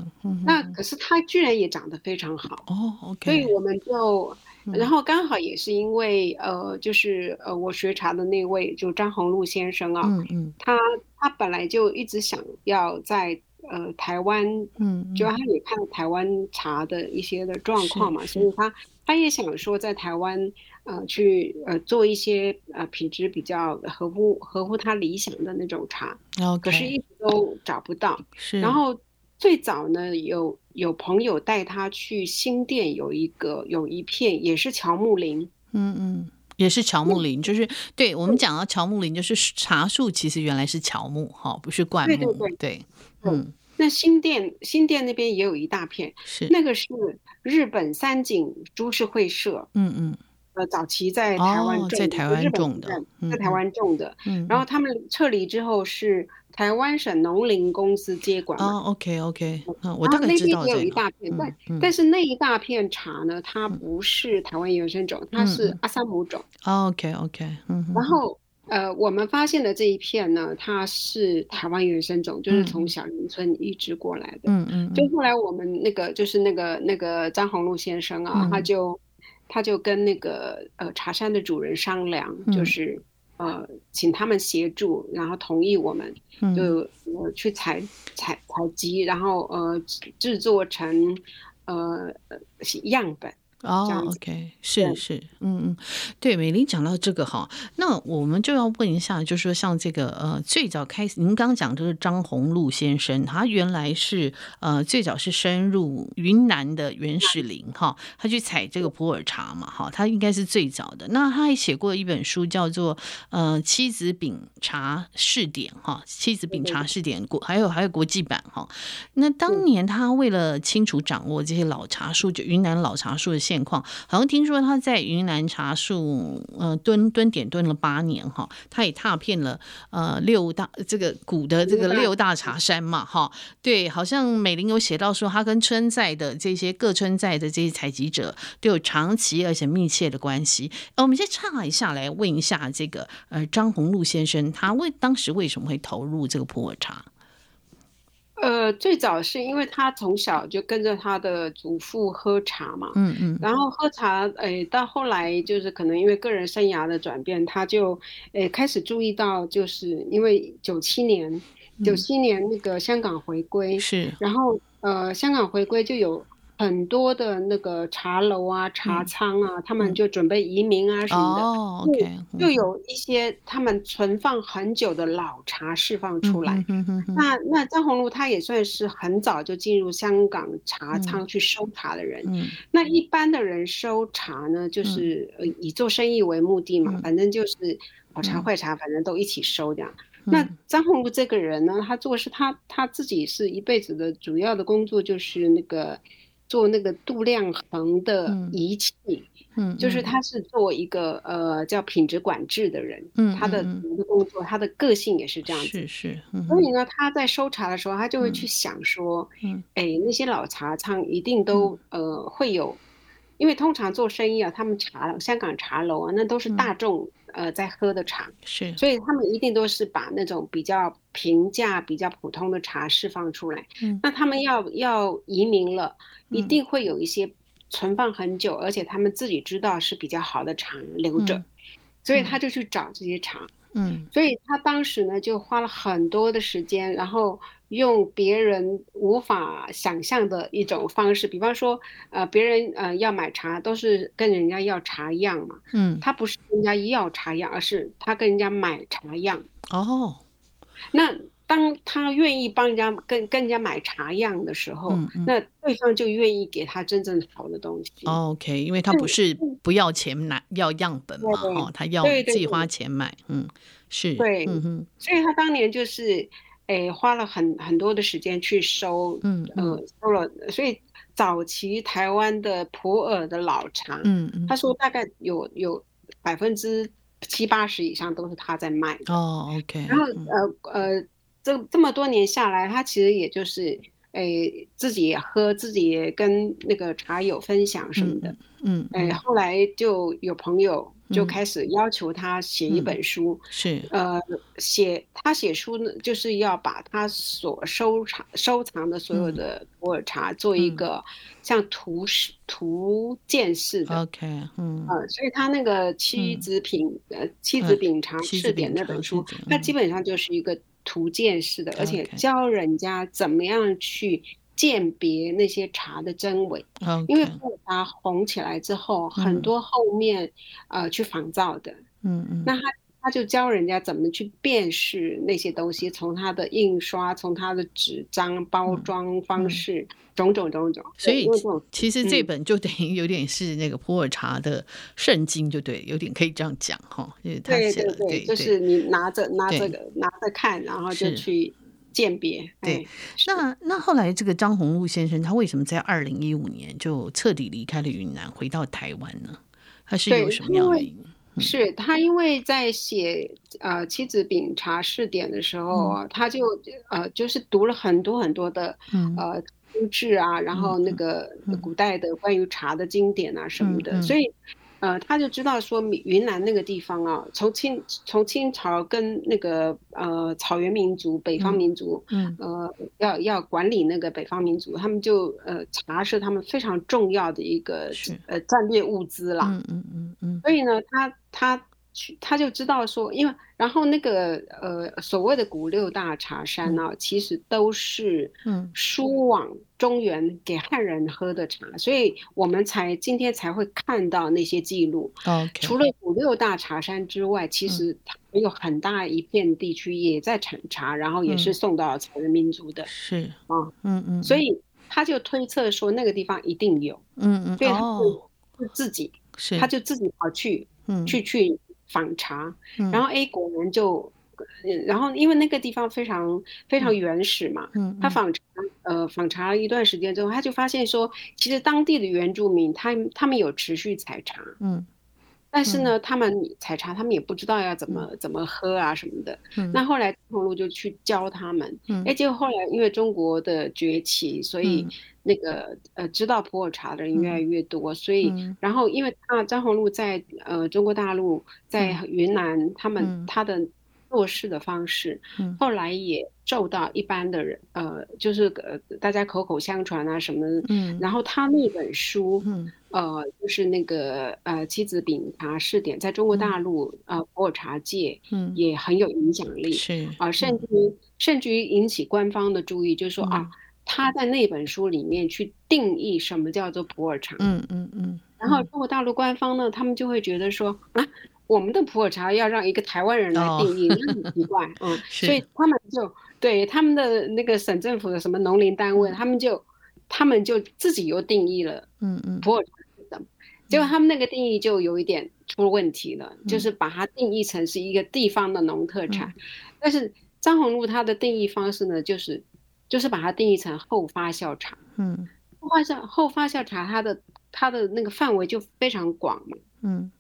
那可是它居然也长得非常好，哦，OK，所以我们就。然。后刚好也是因为呃，就是呃，我学茶的那位就张宏禄先生啊，嗯嗯，他他本来就一直想要在呃台湾，嗯，就他也看台湾茶的一些的状况嘛，所以他他也想说在台湾呃去呃做一些呃品质比较合乎合乎他理想的那种茶，Okay. 可是一直都找不到，是，然后。最早呢，有有朋友带他去新店，有一个有一片也是乔木林，嗯嗯，也是乔木林，嗯、就是对我们讲到乔木林，就是茶树其实原来是乔木哈，不是灌木，对对对，对嗯。那新店新店那边也有一大片，是那个是日本三井株式会社，嗯嗯，呃，早期在台湾在台湾种的，在台湾种的，嗯，然后他们撤离之后是。台湾省农林公司接管哦，OK OK，我大概知道这个。那边也有一大片，但、嗯、但是那一大片茶呢，它不是台湾原生种，嗯、它是阿萨姆种。OK OK，嗯。然后呃，我们发现的这一片呢，它是台湾原生种，就是从小林村移植过来的。嗯嗯。就后来我们那个就是那个那个张宏禄先生啊，嗯、他就他就跟那个呃茶山的主人商量，就是。嗯呃，请他们协助，然后同意我们，就呃去采采采集，然后呃制作成呃样本。哦，OK，是是，嗯嗯，对，美玲讲到这个哈，那我们就要问一下，就是说像这个呃，最早开始，您刚刚讲这个张宏禄先生，他原来是呃最早是深入云南的原始林哈，他去采这个普洱茶嘛哈，他应该是最早的。那他还写过一本书，叫做呃七子饼茶试点哈，七子饼茶试点国还有还有国际版哈。那当年他为了清楚掌握这些老茶树，就云南老茶树的。现况。好像听说他在云南茶树呃蹲蹲点蹲了八年哈，他也踏遍了呃六大这个古的这个六大茶山嘛哈。对，好像美玲有写到说，他跟村寨的这些各村寨的这些采集者都有长期而且密切的关系。呃，我们先岔一下来问一下这个呃张宏禄先生，他为当时为什么会投入这个普洱茶？呃，最早是因为他从小就跟着他的祖父喝茶嘛，嗯嗯，然后喝茶，诶，到后来就是可能因为个人生涯的转变，他就诶开始注意到，就是因为九七年，九七年那个香港回归，是，然后呃，香港回归就有。很多的那个茶楼啊、茶仓啊，嗯、他们就准备移民啊什么的，哦 okay, 就就有一些他们存放很久的老茶释放出来。嗯、哼哼哼那那张宏禄他也算是很早就进入香港茶仓去收茶的人。嗯、那一般的人收茶呢，就是以做生意为目的嘛，嗯、反正就是好茶坏茶，反正都一起收这样。嗯、那张宏禄这个人呢，他做事他他自己是一辈子的主要的工作就是那个。做那个度量衡的仪器，嗯，就是他是做一个呃叫品质管制的人，嗯，他的工作，他的个性也是这样子，是是，所以呢，他在收茶的时候，他就会去想说，嗯，哎，那些老茶仓一定都呃会有，因为通常做生意啊，他们茶香港茶楼啊，那都是大众。呃，在喝的茶是，所以他们一定都是把那种比较平价、比较普通的茶释放出来。嗯，那他们要要移民了，一定会有一些存放很久，嗯、而且他们自己知道是比较好的茶留着，嗯、所以他就去找这些茶。嗯，所以他当时呢就花了很多的时间，然后。用别人无法想象的一种方式，比方说，呃，别人呃要买茶都是跟人家要茶样嘛，嗯，他不是跟人家要茶样，而是他跟人家买茶样。哦，那当他愿意帮人家跟跟人家买茶样的时候，嗯嗯、那对方就愿意给他真正好的东西。哦、OK，因为他不是不要钱拿要样本嘛，哦，他要自己花钱买，对对对嗯，是，对，嗯哼，所以他当年就是。诶，花了很很多的时间去收，嗯，呃，收了，所以早期台湾的普洱的老茶，嗯嗯，他说大概有有百分之七八十以上都是他在卖的。哦，OK。然后呃呃，这这么多年下来，他其实也就是。诶，自己也喝，自己也跟那个茶友分享什么的，嗯，诶，后来就有朋友就开始要求他写一本书，是，呃，写他写书呢，就是要把他所收藏收藏的所有的普洱茶做一个像图示图鉴式的，OK，嗯，所以他那个七子品呃七子品茶试点那本书，它基本上就是一个。图鉴式的，而且教人家怎么样去鉴别那些茶的真伪。因为普洱茶红起来之后，嗯、很多后面呃去仿造的。嗯嗯，那他他就教人家怎么去辨识那些东西，从它的印刷，从它的纸张包装方式。嗯嗯种种种种，所以其实这本就等于有点是那个普洱茶的圣经，就对，有点可以这样讲哈。对对对，就是你拿着拿着拿着看，然后就去鉴别。对，那那后来这个张宏禄先生，他为什么在二零一五年就彻底离开了云南，回到台湾呢？他是有什么样的原因？是他因为在写呃妻子饼茶试点的时候啊，他就呃就是读了很多很多的呃。书志啊，然后那个古代的关于茶的经典啊什么的，所以，呃，他就知道说云南那个地方啊，从清从清朝跟那个呃草原民族、北方民族，嗯，嗯呃，要要管理那个北方民族，他们就呃茶是他们非常重要的一个是。呃战略物资啦，嗯嗯，嗯嗯。所以呢，他他。他就知道说，因为然后那个呃所谓的古六大茶山呢、啊，嗯、其实都是嗯。输往中原给汉人喝的茶，嗯、所以我们才今天才会看到那些记录。除了古六大茶山之外，其实还有很大一片地区也在产茶，嗯、然后也是送到草原民族的。是。啊，嗯嗯，嗯。所以他就推测说那个地方一定有，嗯嗯，所以他就自己，是。他就自己跑去，嗯，去去。访查，然后 A 果然就然后因为那个地方非常非常原始嘛，嗯，他访查呃访查了一段时间之后，他就发现说，其实当地的原住民他他们有持续采茶，嗯。但是呢，他们采茶，他们也不知道要怎么怎么喝啊什么的。那后来张宏陆就去教他们。哎，结果后来因为中国的崛起，所以那个呃知道普洱茶的人越来越多。所以，然后因为啊张宏禄在呃中国大陆，在云南，他们他的做事的方式，后来也受到一般的人呃，就是呃大家口口相传啊什么的。然后他那本书。呃，就是那个呃，七子饼茶试点，在中国大陆、嗯、呃普洱茶界，嗯，也很有影响力，是啊、呃，甚至于、嗯、甚至于引起官方的注意，就是说、嗯、啊，他在那本书里面去定义什么叫做普洱茶，嗯嗯嗯，然后中国大陆官方呢，他们就会觉得说啊，我们的普洱茶要让一个台湾人来定义，那、哦、很奇怪，嗯，所以。他们就对他们的那个省政府的什么农林单位，他们就他们就自己又定义了，嗯嗯，普洱茶。结果他们那个定义就有一点出问题了，嗯、就是把它定义成是一个地方的农特产。嗯、但是张宏禄他的定义方式呢，就是就是把它定义成后发酵茶。嗯，后发酵后发酵茶，它的它的那个范围就非常广嘛。嗯，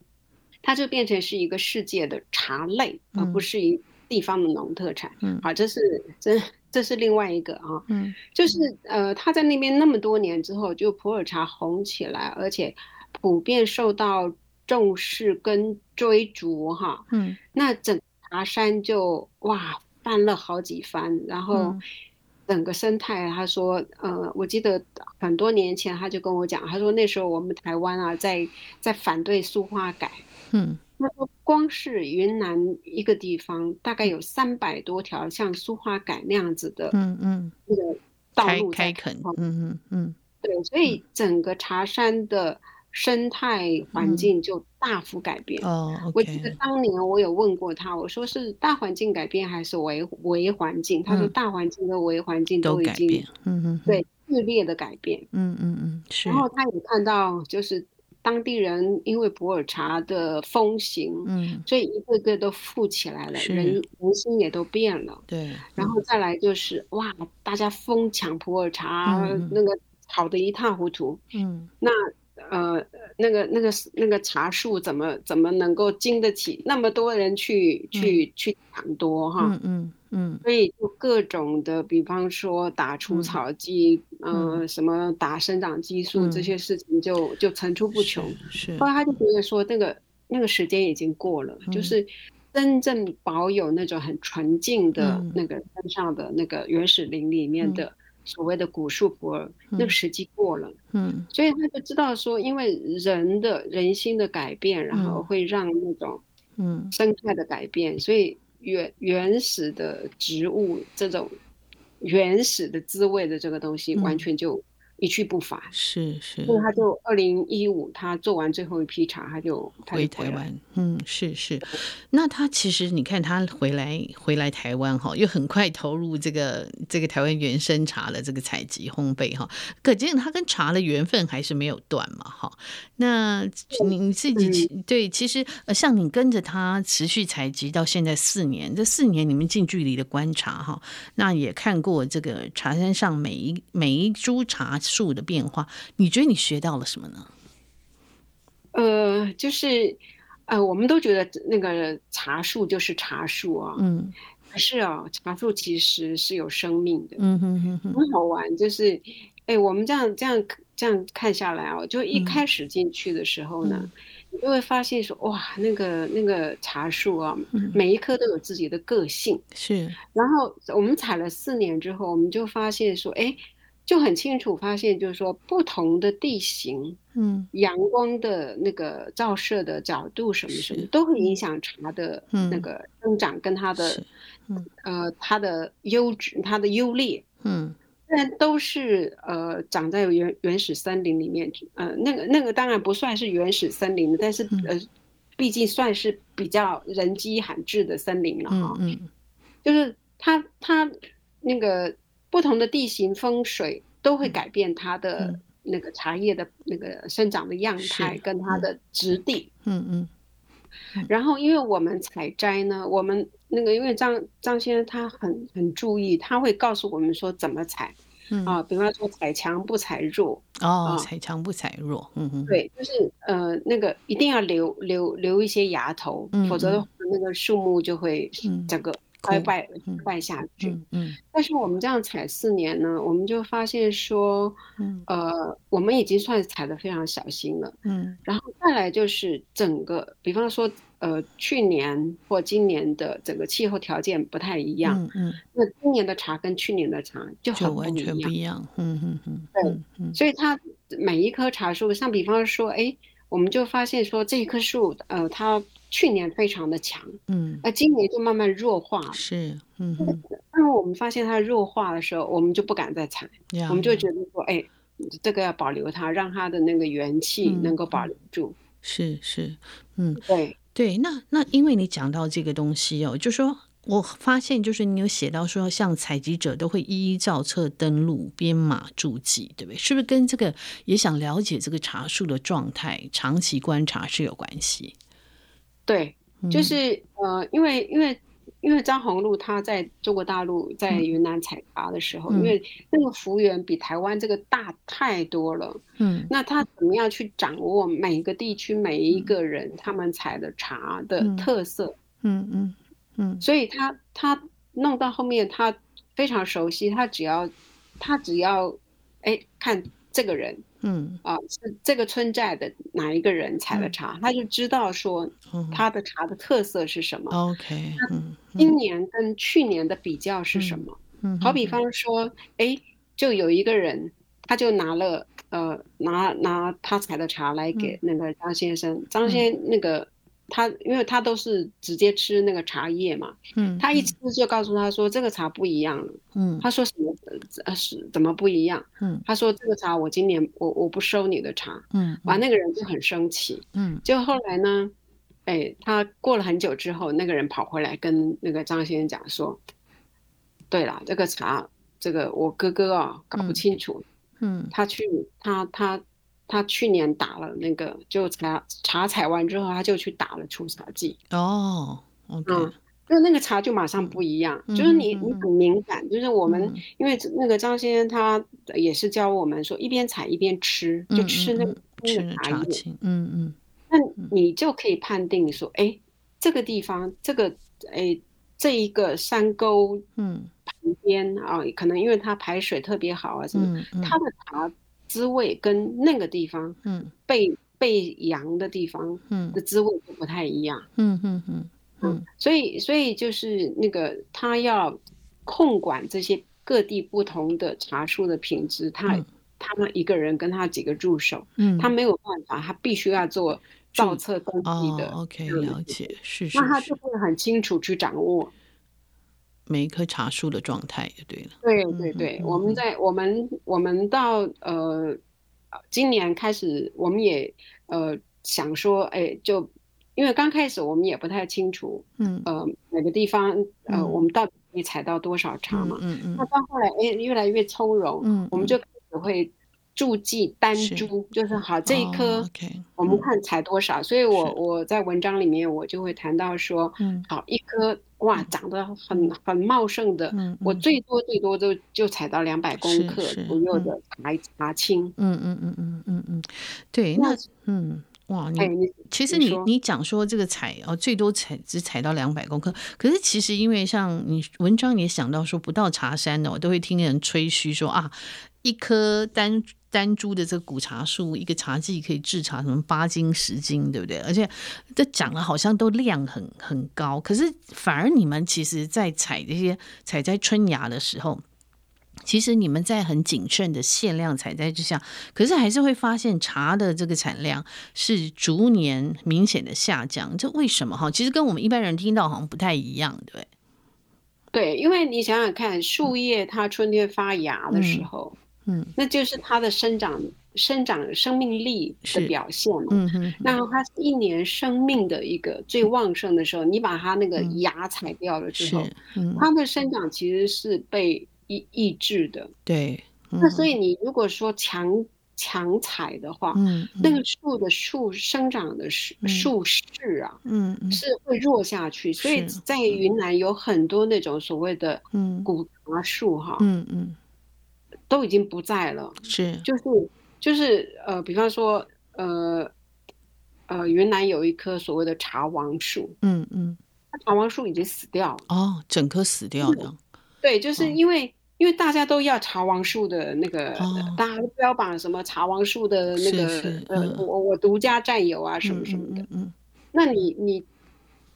它就变成是一个世界的茶类，嗯、而不是一地方的农特产。嗯，好，这是这这是另外一个啊。嗯，就是呃，他在那边那么多年之后，就普洱茶红起来，而且。普遍受到重视跟追逐哈，嗯，那整茶山就哇翻了好几番，然后整个生态，他说，呃，我记得很多年前他就跟我讲，他说那时候我们台湾啊，在在反对苏花改，嗯，他说光是云南一个地方，大概有三百多条像苏花改那样子的，嗯嗯，那个道路开垦，嗯嗯嗯，对，所以整个茶山的。生态环境就大幅改变。哦，嗯 oh, okay. 我记得当年我有问过他，我说是大环境改变还是微微环境？他说大环境跟微环境都已经，嗯嗯，对，剧烈的改变。嗯嗯嗯，是。然后他也看到，就是当地人因为普洱茶的风行，嗯，所以一个个都富起来了，人人心也都变了。对。然后再来就是哇，大家疯抢普洱茶，嗯、那个好的一塌糊涂。嗯，那。呃，那个、那个、那个茶树怎么怎么能够经得起那么多人去、嗯、去去抢夺哈？嗯嗯嗯，所以就各种的，比方说打除草剂，嗯、呃，什么打生长激素、嗯、这些事情就就层出不穷。是，后来他就觉得说，那个那个时间已经过了，嗯、就是真正保有那种很纯净的那个山上的那个原始林里面的。嗯所谓的古树普洱，那个时机过了，嗯，所以他就知道说，因为人的人心的改变，然后会让那种，嗯，生态的改变，所以原原始的植物这种原始的滋味的这个东西，完全就。一去不返，是是，所以他就二零一五，他做完最后一批茶，他就回台湾。嗯，是是。那他其实你看他回来回来台湾哈，又很快投入这个这个台湾原生茶的这个采集烘焙哈，可见他跟茶的缘分还是没有断嘛哈。那你自己对，其实呃，像你跟着他持续采集到现在四年，这四年你们近距离的观察哈，那也看过这个茶山上每一每一株茶树的变化，你觉得你学到了什么呢？呃，就是呃，我们都觉得那个茶树就是茶树啊，嗯，可是啊，茶树其实是有生命的，嗯哼哼哼，很好玩。就是，哎，我们这样这样这样看下来啊，就一开始进去的时候呢，嗯、你就会发现说，哇，那个那个茶树啊，嗯、每一棵都有自己的个性，是。然后我们采了四年之后，我们就发现说，哎。就很清楚发现，就是说不同的地形，嗯，阳光的那个照射的角度什么什么，都会影。响茶的那个。生长跟它的，嗯，呃，它的优质、它的优劣，嗯，然都是呃长在原原始森林里面，呃，那个那个当然不算是原始森林，但是呃，毕竟算是比较人迹罕至的森林了哈，嗯，就是它它那个。不同的地形风水都会改变它的那个茶叶的那个生长的样态跟它的质地。嗯嗯。然后，因为我们采摘呢，我们那个，因为张张先生他很很注意，他会告诉我们说怎么采。嗯。啊，比方说采强不采弱哦，采强不采弱，嗯嗯，对，就是呃那个一定要留留留一些芽头，嗯、否则的话那个树木就会整个快败败下去。嗯，嗯，但是我们这样采四年呢，我们就发现说，嗯、呃，我们已经算采的非常小心了。嗯，然后再来就是整个，比方说。呃，去年或今年的整个气候条件不太一样，嗯嗯，那今年的茶跟去年的茶就很不一样，完全不一样，嗯嗯嗯，对，嗯，所以它每一棵茶树，像比方说，哎，我们就发现说这一棵树，呃，它去年非常的强，嗯，那今年就慢慢弱化了，是，嗯，当我们发现它弱化的时候，我们就不敢再采，我们就觉得说，哎，这个要保留它，让它的那个元气能够保留住，是是，嗯，对。对，那那因为你讲到这个东西哦，就说我发现就是你有写到说，像采集者都会一一照册登录编码注记，对不对？是不是跟这个也想了解这个茶树的状态，长期观察是有关系？对，就是、嗯、呃，因为因为。因为张宏禄他在中国大陆在云南采茶的时候，嗯、因为那个幅员比台湾这个大太多了，嗯，那他怎么样去掌握每个地区每一个人他们采的茶的特色？嗯嗯嗯，嗯，所以他他弄到后面他非常熟悉，他只要他只要哎看这个人。嗯啊，是这个村寨的哪一个人采的茶，嗯、他就知道说他的茶的特色是什么。OK，嗯，今年跟去年的比较是什么？嗯，好比方说，哎，就有一个人，他就拿了呃拿拿他采的茶来给那个张先生，嗯、张先那个。他因为他都是直接吃那个茶叶嘛，嗯，他一吃就告诉他说这个茶不一样了，嗯，他说什么呃是怎么不一样？嗯，他说这个茶我今年我我不收你的茶，嗯，完那个人就很生气，嗯，就后来呢，哎，他过了很久之后，那个人跑回来跟那个张先生讲说，对了，这个茶这个我哥哥啊搞不清楚，嗯，他去他他。他去年打了那个，就茶茶采完之后，他就去打了除草剂。哦嗯，就那个茶就马上不一样，嗯、就是你你很敏感，嗯、就是我们、嗯、因为那个张先生他也是教我们说，一边采一边吃，就吃那个那个茶叶，嗯嗯，那你就可以判定说，哎、欸，这个地方这个哎、欸、这一个山沟嗯。旁边啊，可能因为它排水特别好啊什么，嗯、它的茶。滋味跟那个地方，嗯，被被阳的地方，嗯，的滋味就不太一样，嗯嗯嗯嗯，所以所以就是那个他要控管这些各地不同的茶树的品质，他、嗯、他们一个人跟他几个助手，嗯，他没有办法，他必须要做造册登记的、哦、，OK，了解，是是，那他就会很清楚去掌握。每一棵茶树的状态就对了。对对对，我们在我们我们到呃今年开始，我们也呃想说，哎，就因为刚开始我们也不太清楚，嗯。呃每个地方呃我们到底可以采到多少茶嘛，嗯嗯，那到后来哎越来越从容，嗯，我们就开始会注记单株，就是好这一棵我们看采多少，所以我我在文章里面我就会谈到说，嗯，好一颗。哇，长得很很茂盛的，嗯嗯、我最多最多都就采到两百公克左右的茶茶青。嗯嗯嗯嗯嗯嗯，对，那嗯哇，你、其实你你，你讲说这个采哦，最多采只采到两百公克，可是其实因为像你文章也想到说不到茶山的，我都会听人吹嘘说啊，一颗单。单株的这个古茶树，一个茶季可以制茶什么八斤十斤，对不对？而且这讲的好像都量很很高，可是反而你们其实，在采这些采摘春芽的时候，其实你们在很谨慎的限量采摘之下，可是还是会发现茶的这个产量是逐年明显的下降。这为什么？哈，其实跟我们一般人听到好像不太一样，对不对？对，因为你想想看，树叶它春天发芽的时候。嗯嗯，那就是它的生长、生长生命力的表现嘛。嗯哼，那它一年生命的一个最旺盛的时候，你把它那个芽采掉了之后，它的生长其实是被抑抑制的。对，那所以你如果说强强采的话，嗯，嗯。那个树的树生长的树树势啊，嗯，嗯。是会弱下去，所以在云南有很多那种所谓的古茶树哈，嗯嗯，都已经不在了，是，就是就是呃，比方说呃呃，云南有一棵所谓的茶王树，嗯嗯，茶王树已经死掉了，哦，整棵死掉了，对，就是因为。因为大家都要茶王树的那个，哦、大家都标榜什么茶王树的那个，嗯、呃，我我独家占有啊，什么什么的。嗯，嗯，嗯，那你你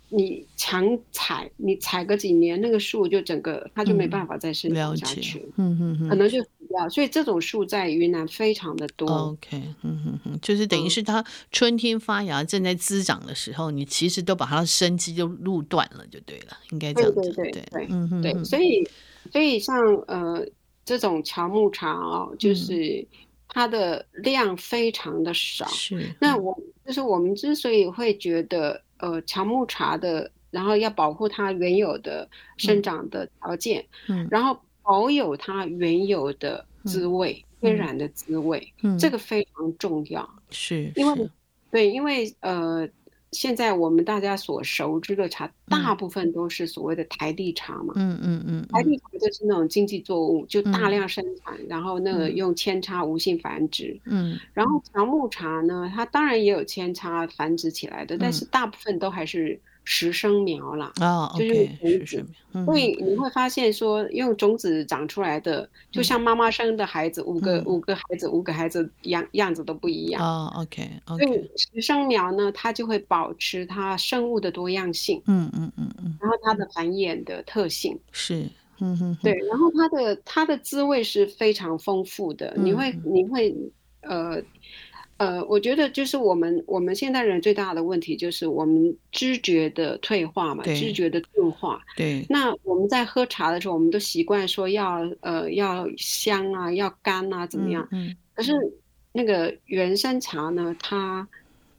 你强采，你采个几年，那个树就整个它就没办法再生长下去，嗯嗯嗯，可能就。死掉。所以这种树在云南非常的多。OK，嗯嗯嗯，就是等于是它春天发芽正在滋长的时候，嗯、你其实都把它的生机就路断了，就对了，应该这样子。对对对对，对，嗯哼对，所以。所以像呃这种乔木茶哦，就是它的量非常的少。是、嗯，那我就是我们之所以会觉得呃乔木茶的，然后要保护它原有的生长的条件，嗯，然后保有它原有的滋味，嗯、天然的滋味，嗯，这个非常重要。是，因为对，因为呃。现在我们大家所熟知的茶，大部分都是所谓的台地茶嘛。嗯嗯嗯，台地茶就是那种经济作物，就大量生产，然后那个用扦插无性繁殖。嗯，然后乔木茶呢，它当然也有扦插繁殖起来的，但是大部分都还是。实生苗啦，哦，就是种子，所以你会发现说，用种子长出来的，就像妈妈生的孩子，五个五个孩子，五个孩子样样子都不一样。啊，OK，所以实生苗呢，它就会保持它生物的多样性。嗯嗯嗯嗯，然后它的繁衍的特性是，嗯嗯，对，然后它的它的滋味是非常丰富的，你会你会呃。呃，我觉得就是我们我们现代人最大的问题就是我们知觉的退化嘛，知觉的钝化。对。那我们在喝茶的时候，我们都习惯说要呃要香啊，要干啊，怎么样？嗯。嗯，可是那个原生茶呢，它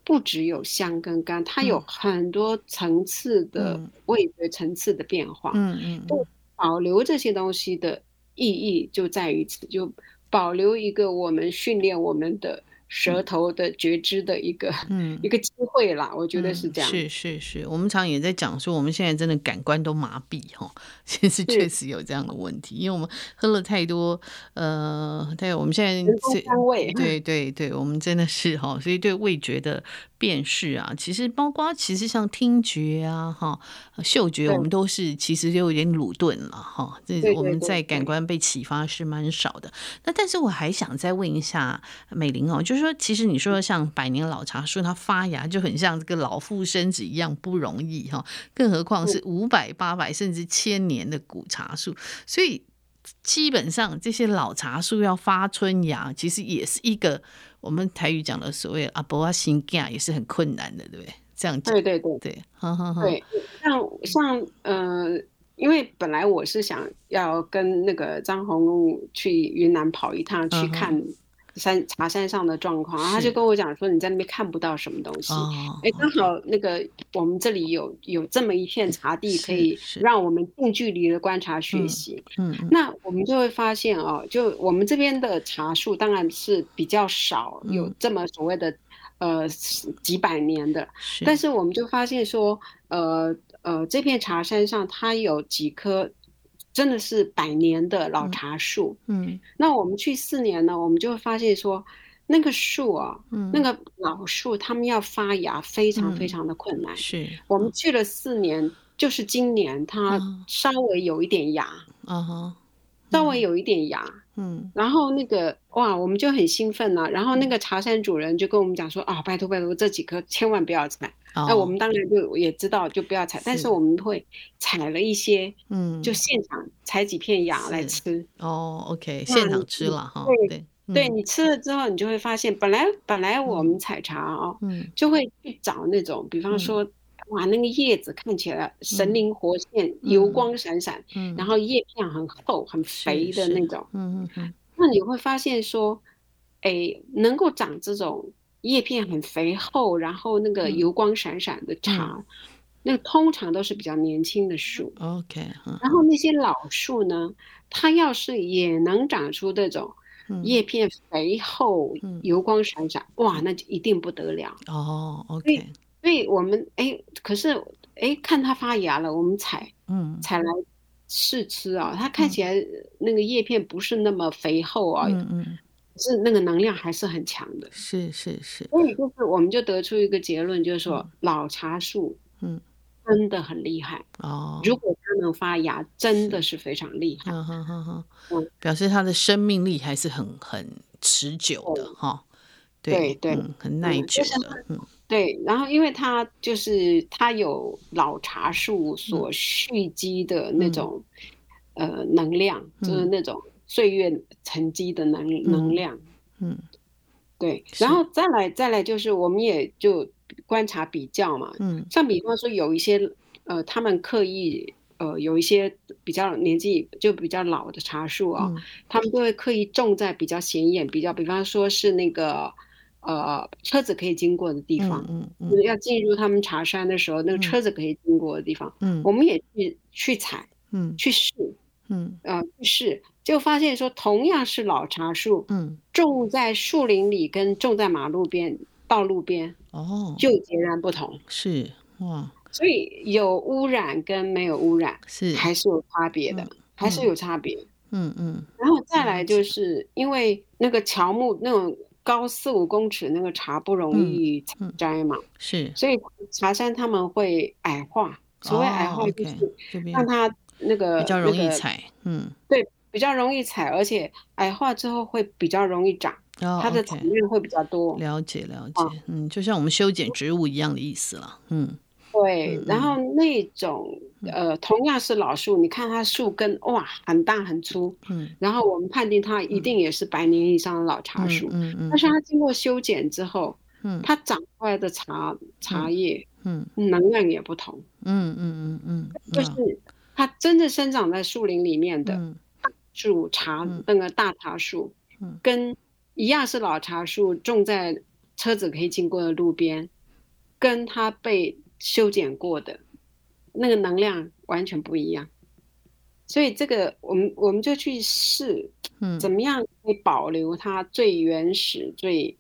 不只有香跟干，它有很多层次的味觉层次的变化。嗯嗯。就保留这些东西的意义就在于此，就保留一个我们训练我们的。舌头的觉知的一个，嗯，一个机会啦，我觉得是这样。是是是，我们常也在讲说，我们现在真的感官都麻痹哈，其实确实有这样的问题，因为我们喝了太多，呃，对，我们现在对 对对对，我们真的是哈，所以对味觉的。辨识啊，其实包括其实像听觉啊，哈，嗅觉，我们都是其实就有点鲁钝了哈。这我们在感官被启发是蛮少的。那但是我还想再问一下美玲哦，就是说，其实你说像百年老茶树，它发芽就很像这个老妇生子一样不容易哈，更何况是五百、八百甚至千年的古茶树，所以基本上这些老茶树要发春芽，其实也是一个。我们台语讲的所谓阿婆啊新干也是很困难的，对不对？这样讲。对对对对，哈哈哈对，像像呃，因为本来我是想要跟那个张宏陆去云南跑一趟，去看。山茶山上的状况，然后他就跟我讲说，你在那边看不到什么东西。哎，刚好那个我们这里有有这么一片茶地，可以让我们近距离的观察学习。嗯，那我们就会发现哦，就我们这边的茶树当然是比较少，有这么所谓的呃几百年的，但是我们就发现说，呃呃，这片茶山上它有几棵。真的是百年的老茶树，嗯，嗯，那我们去四年呢，我们就会发现说，那个树啊，嗯，那个老树，他们要发芽非常非常的困难。嗯、是，我们去了四年，就是今年它稍微有一点芽，嗯。哼，稍微有一点芽，嗯，然后那个哇，我们就很兴奋了、啊，然后那个茶山主人就跟我们讲说，啊，拜托拜托，这几棵千万不要采。那、哦、我们当然就也知道，就不要采，但是我们会采了一些，嗯，就现场采几片芽来吃。哦，OK，现场吃了哈。对对，你吃了之后，你就会发现，本来本来我们采茶哦，嗯，就会去找那种，比方说，嗯、哇，那个叶子看起来神灵活现，嗯、油光闪闪，嗯，然后叶片很厚很肥的那。种，嗯嗯嗯，那你会发现说，哎，能够长这种。叶片很肥厚，然后那个油光闪闪的茶，嗯、那通常都是比较年轻的树。OK，然后那些老树呢，它要是也能长出这种叶片肥厚、油光闪闪，哇，那就一定不得了哦。OK，所以我们哎，可是哎，看它发芽了，我们采，嗯，采来试吃啊，它看起来那个叶片不是那么肥厚啊，嗯嗯，是那个能量还是很强的，是是是。所以就是我们就得出一个结论，就是说老茶树，嗯。真的很厉害哦！如果它能发芽，真的是非常厉害。嗯哼哼哼，嗯，表示它的生命力还是很很持久的哈。对对，很耐久的。嗯，对。然后，因为它就是它有老茶树所蓄积的那种呃能量，就是那种岁月沉积的能能量。嗯，对。然后再来再来，就是我们也就。观察比较嘛，嗯，像比方说有一些，呃，他们刻意，呃，有一些比较年纪就比较老的茶树啊，嗯、他们都会刻意种在比较显眼、比较，比方说是那个，呃，车子可以经过的地方，嗯嗯，嗯。要进入他们茶山的时候，那个车子可以经过的地方，嗯，我们也去去采，嗯，去试，嗯，呃，去试，就发现说同样是老茶树，嗯，种在树林里跟种在马路边。道路边哦，就截然不同，是哇，所以有污染跟没有污染是。还是有差别的，嗯、还是有差别。嗯嗯，然后再来就是因为那个乔木那种高四五公尺那个茶不容易采摘嘛，嗯嗯、是，所以茶山他们会矮化，所谓矮化就是让它那个、哦 okay、比较容易采，嗯，对，比较容易采，而且矮化之后会比较容易长。Oh. 它的产量会比较多。了解了解，啊、嗯，就像我们修剪植物一样的意思了，嗯，对。嗯、然后那种呃，同样是老树，你看它树根哇，很大很粗，嗯，然后我们判定它一定也是百年以上的老茶树，嗯嗯，嗯，但是它。经过修剪之后，嗯，它长出来的茶茶叶，嗯，能量也不同，嗯嗯嗯嗯，就是它真正生长在树林里面的树茶，嗯、那个大茶树，嗯，跟一样是老茶树，种在车子可以经过的路边，跟它被修剪过的那个能量完全不一样。所以这个我们我们就去试，嗯，怎么样可以保留它最原始、最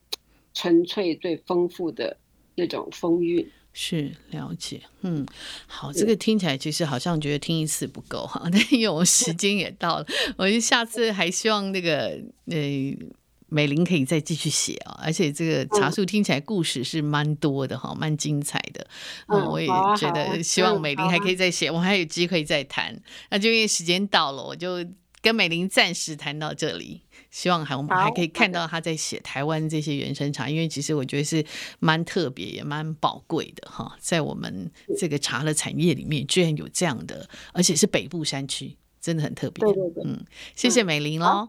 纯粹、最丰富的那种风韵。是了解，嗯，好，这个听起来其实好像觉得听一次不够哈，但因为我时间也到了，我就下次还希望那个呃。美玲可以再继续写啊，而且这个茶树听起来故事是蛮多的哈，蛮、嗯、精彩的。嗯，我也觉得希望美玲还可以再写，嗯啊、我还有机会再谈。那就因为时间到了，我就跟美玲暂时谈到这里。希望还我们还可以看到她在写台湾这些原生茶，因为其实我觉得是蛮特别也蛮宝贵的哈，在我们这个茶的产业里面，居然有这样的，而且是北部山区，真的很特别。对对对，嗯，谢谢美玲喽。